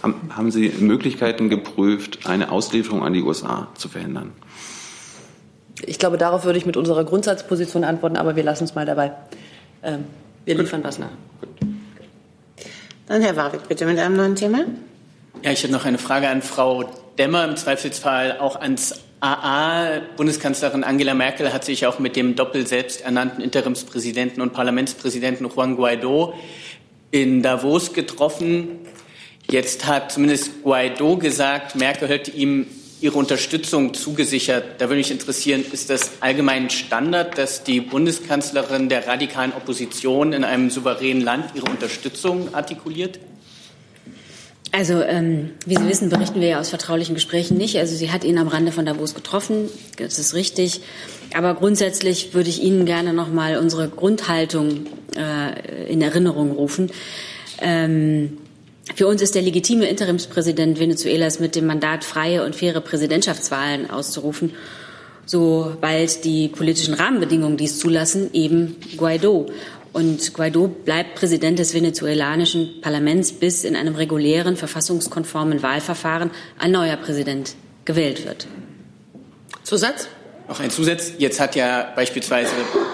Haben, haben Sie Möglichkeiten geprüft, eine Auslieferung an die USA zu verhindern? Ich glaube, darauf würde ich mit unserer Grundsatzposition antworten, aber wir lassen es mal dabei. Ähm, wir liefern was nach. Dann Herr Warwick, bitte mit einem neuen Thema. Ja, ich hätte noch eine Frage an Frau Demmer, im Zweifelsfall auch ans AA, Bundeskanzlerin Angela Merkel hat sich auch mit dem doppelt selbsternannten Interimspräsidenten und Parlamentspräsidenten Juan Guaido in Davos getroffen. Jetzt hat zumindest Guaido gesagt, Merkel hätte ihm ihre Unterstützung zugesichert. Da würde mich interessieren, ist das allgemein Standard, dass die Bundeskanzlerin der radikalen Opposition in einem souveränen Land ihre Unterstützung artikuliert? Also, ähm, wie Sie wissen, berichten wir ja aus vertraulichen Gesprächen nicht. Also sie hat ihn am Rande von Davos getroffen, das ist richtig. Aber grundsätzlich würde ich Ihnen gerne noch mal unsere Grundhaltung äh, in Erinnerung rufen. Ähm, für uns ist der legitime Interimspräsident Venezuelas mit dem Mandat, freie und faire Präsidentschaftswahlen auszurufen, sobald die politischen Rahmenbedingungen dies zulassen, eben Guaido. Und Guaido bleibt Präsident des venezuelanischen Parlaments, bis in einem regulären, verfassungskonformen Wahlverfahren ein neuer Präsident gewählt wird. Zusatz? Noch ein Zusatz. Jetzt hat ja beispielsweise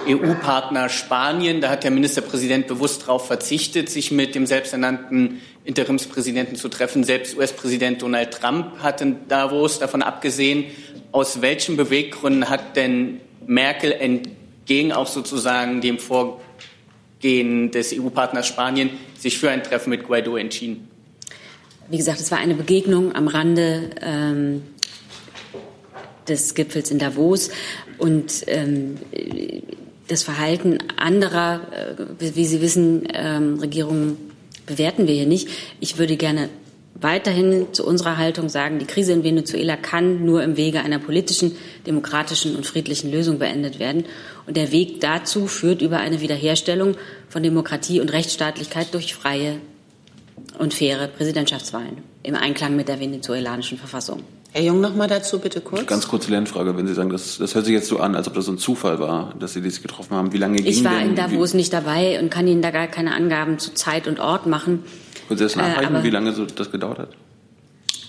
EU-Partner Spanien, da hat der Ministerpräsident bewusst darauf verzichtet, sich mit dem selbsternannten Interimspräsidenten zu treffen. Selbst US-Präsident Donald Trump hat in Davos davon abgesehen. Aus welchen Beweggründen hat denn Merkel entgegen auch sozusagen dem Vorgehen des EU-Partners Spanien sich für ein Treffen mit Guaido entschieden? Wie gesagt, es war eine Begegnung am Rande ähm, des Gipfels in Davos und ähm, das Verhalten anderer, äh, wie Sie wissen, ähm, Regierungen bewerten wir hier nicht. Ich würde gerne weiterhin zu unserer Haltung sagen, die Krise in Venezuela kann nur im Wege einer politischen, demokratischen und friedlichen Lösung beendet werden. Und der Weg dazu führt über eine Wiederherstellung von Demokratie und Rechtsstaatlichkeit durch freie und faire Präsidentschaftswahlen im Einklang mit der venezuelanischen Verfassung. Herr Jung, noch mal dazu bitte kurz. Ganz kurze Lernfrage, wenn Sie sagen, das, das hört sich jetzt so an, als ob das so ein Zufall war, dass Sie sich getroffen haben. Wie lange ging Ich war denn, in Davos nicht dabei und kann Ihnen da gar keine Angaben zu Zeit und Ort machen. Können Sie das nachreichen, Äh, wie lange so das gedauert hat?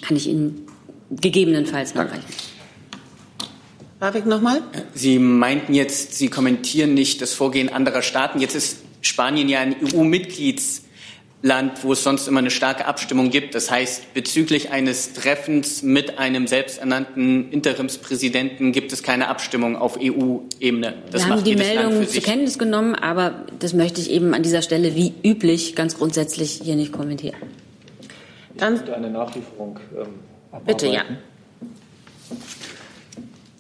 Kann ich Ihnen gegebenenfalls nachreichen. Barwick noch mal? Sie meinten jetzt, Sie kommentieren nicht das Vorgehen anderer Staaten. Jetzt ist Spanien ja ein EU-Mitgliedsland, wo es sonst immer eine starke Abstimmung gibt. Das heißt, bezüglich eines Treffens mit einem selbsternannten Interimspräsidenten gibt es keine Abstimmung auf EU-Ebene. Wir haben die Land Meldung zur. Kenntnis genommen, aber das möchte ich eben an dieser Stelle wie üblich ganz grundsätzlich hier nicht kommentieren. Dann eine Nachlieferung. Ähm, Bitte, ja.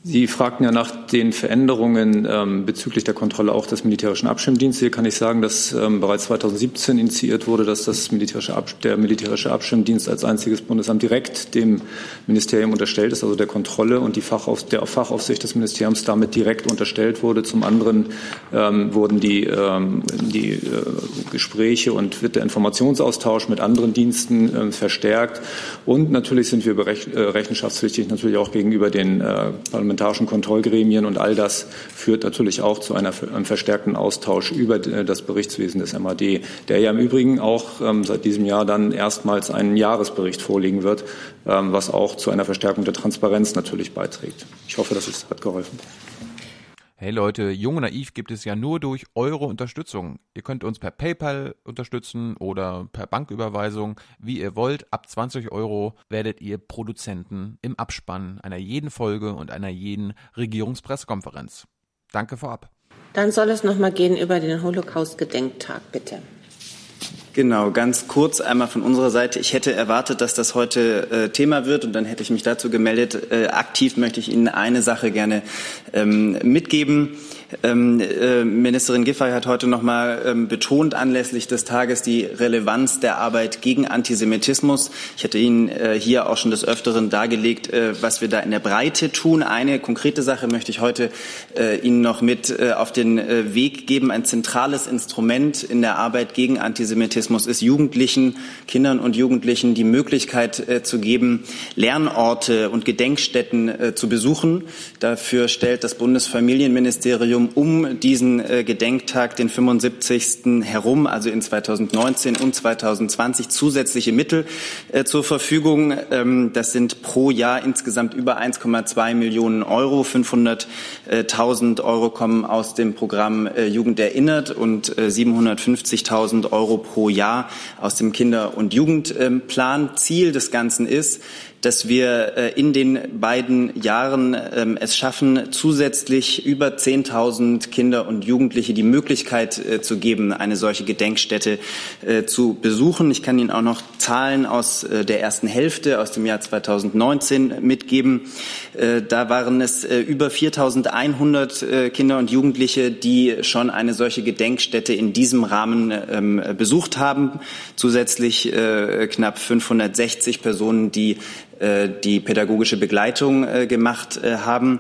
Sie fragten ja nach den Veränderungen ähm, bezüglich der Kontrolle auch des militärischen Abschirmdienstes. Hier kann ich sagen, dass ähm, bereits 2017 initiiert wurde, dass das militärische Ab der militärische Abschirmdienst als einziges Bundesamt direkt dem Ministerium unterstellt ist, also der Kontrolle und die Fachauf der Fachaufsicht des Ministeriums damit direkt unterstellt wurde. Zum anderen ähm, wurden die, ähm, die äh, Gespräche und wird der Informationsaustausch mit anderen Diensten äh, verstärkt. Und natürlich sind wir äh, rechenschaftspflichtig natürlich auch gegenüber den äh, parlamentarischen Kontrollgremien und all das führt natürlich auch zu einer, einem verstärkten Austausch über äh, das Berichtswesen des MAD, der ja im Übrigen auch ähm, seit diesem Jahr dann erstmals einen Jahresbericht vorlegen wird, ähm, was auch zu einer Verstärkung der Transparenz natürlich beiträgt. Ich hoffe, das ist, hat geholfen. Hey Leute, Jung und Naiv gibt es ja nur durch eure Unterstützung. Ihr könnt uns per PayPal unterstützen oder per Banküberweisung, wie ihr wollt. Ab 20 Euro werdet ihr Produzenten im Abspann einer jeden Folge und einer jeden Regierungspressekonferenz. Danke vorab. Dann soll es noch mal gehen über den Holocaust-Gedenktag, bitte. Genau, ganz kurz einmal von unserer Seite. Ich hätte erwartet, dass das heute äh, Thema wird und dann hätte ich mich dazu gemeldet. Äh, aktiv möchte ich Ihnen eine Sache gerne ähm, mitgeben. Ähm, äh, Ministerin Giffey hat heute noch mal ähm, betont anlässlich des Tages die Relevanz der Arbeit gegen Antisemitismus. Ich hatte Ihnen äh, hier auch schon des Öfteren dargelegt, äh, was wir da in der Breite tun. Eine konkrete Sache möchte ich heute äh, Ihnen noch mit äh, auf den äh, Weg geben. Ein zentrales Instrument in der Arbeit gegen Antisemitismus ist Jugendlichen, Kindern und Jugendlichen die Möglichkeit zu geben, Lernorte und Gedenkstätten zu besuchen. Dafür stellt das Bundesfamilienministerium um diesen äh, Gedenktag, den 75. herum, also in 2019 und 2020, zusätzliche Mittel äh, zur Verfügung. Ähm, das sind pro Jahr insgesamt über 1,2 Millionen Euro. 500.000 Euro kommen aus dem Programm äh, Jugend erinnert und äh, 750.000 Euro pro Jahr aus dem Kinder- und Jugendplan. Ziel des Ganzen ist, dass wir äh, in den beiden Jahren ähm, es schaffen, zusätzlich über 10.000 Kinder und Jugendliche die Möglichkeit äh, zu geben, eine solche Gedenkstätte äh, zu besuchen. Ich kann Ihnen auch noch Zahlen aus der ersten Hälfte aus dem Jahr 2019 mitgeben. Da waren es über 4.100 Kinder und Jugendliche, die schon eine solche Gedenkstätte in diesem Rahmen ähm, besucht haben. Zusätzlich knapp 560 Personen, die die pädagogische Begleitung gemacht haben.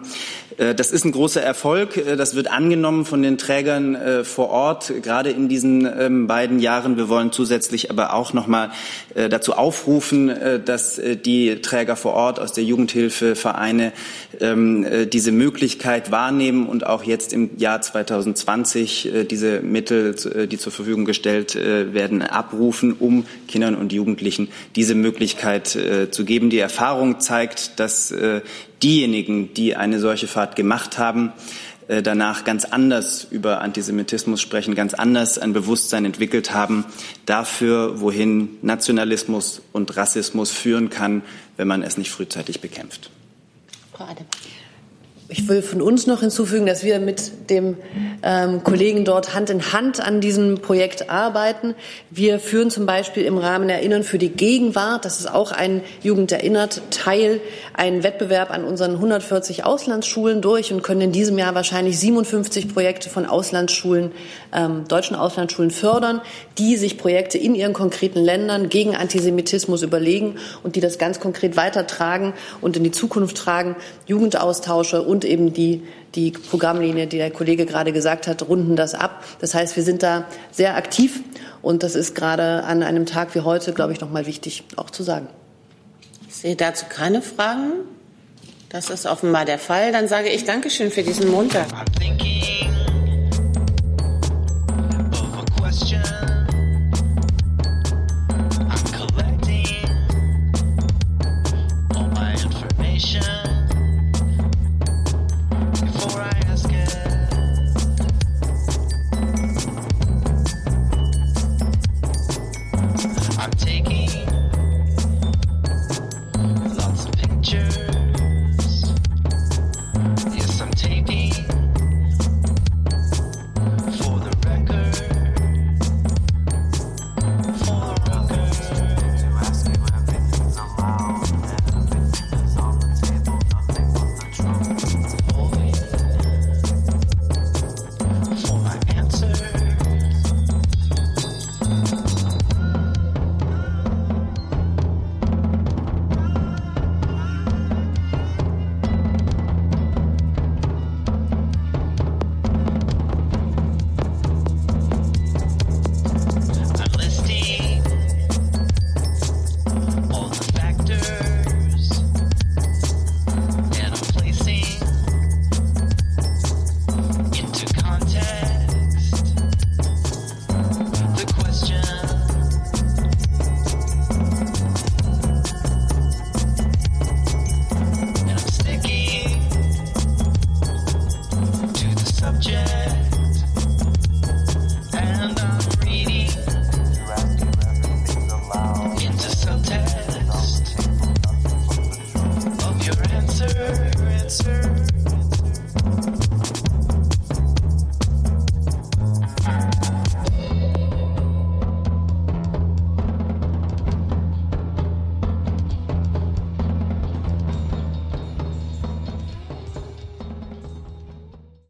Das ist ein großer Erfolg. Das wird angenommen von den Trägern vor Ort, gerade in diesen beiden Jahren. Wir wollen zusätzlich aber auch noch mal dazu aufrufen, dass die Träger vor Ort aus der Jugendhilfe, Vereine diese Möglichkeit wahrnehmen und auch jetzt im Jahr 2020 diese Mittel, die zur Verfügung gestellt werden, abrufen, um Kindern und Jugendlichen diese Möglichkeit zu geben. Die Erfahrung zeigt, dass äh, diejenigen, die eine solche Fahrt gemacht haben, äh, danach ganz anders über Antisemitismus sprechen, ganz anders ein Bewusstsein entwickelt haben dafür, wohin Nationalismus und Rassismus führen kann, wenn man es nicht frühzeitig bekämpft. Frau Adebar. Ich will von uns noch hinzufügen, dass wir mit dem ähm, Kollegen dort Hand in Hand an diesem Projekt arbeiten. Wir führen zum Beispiel im Rahmen Erinnern für die Gegenwart, das ist auch ein Jugend erinnert Teil, einen Wettbewerb an unseren 140 Auslandsschulen durch und können in diesem Jahr wahrscheinlich 57 Projekte von Auslandsschulen, ähm, deutschen Auslandsschulen fördern, die sich Projekte in ihren konkreten Ländern gegen Antisemitismus überlegen und die das ganz konkret weitertragen und in die Zukunft tragen, Jugendaustausche und und eben die, die Programmlinie, die der Kollege gerade gesagt hat, runden das ab. Das heißt, wir sind da sehr aktiv und das ist gerade an einem Tag wie heute, glaube ich, noch mal wichtig auch zu sagen. Ich sehe dazu keine Fragen. Das ist offenbar der Fall. Dann sage ich Dankeschön für diesen Montag.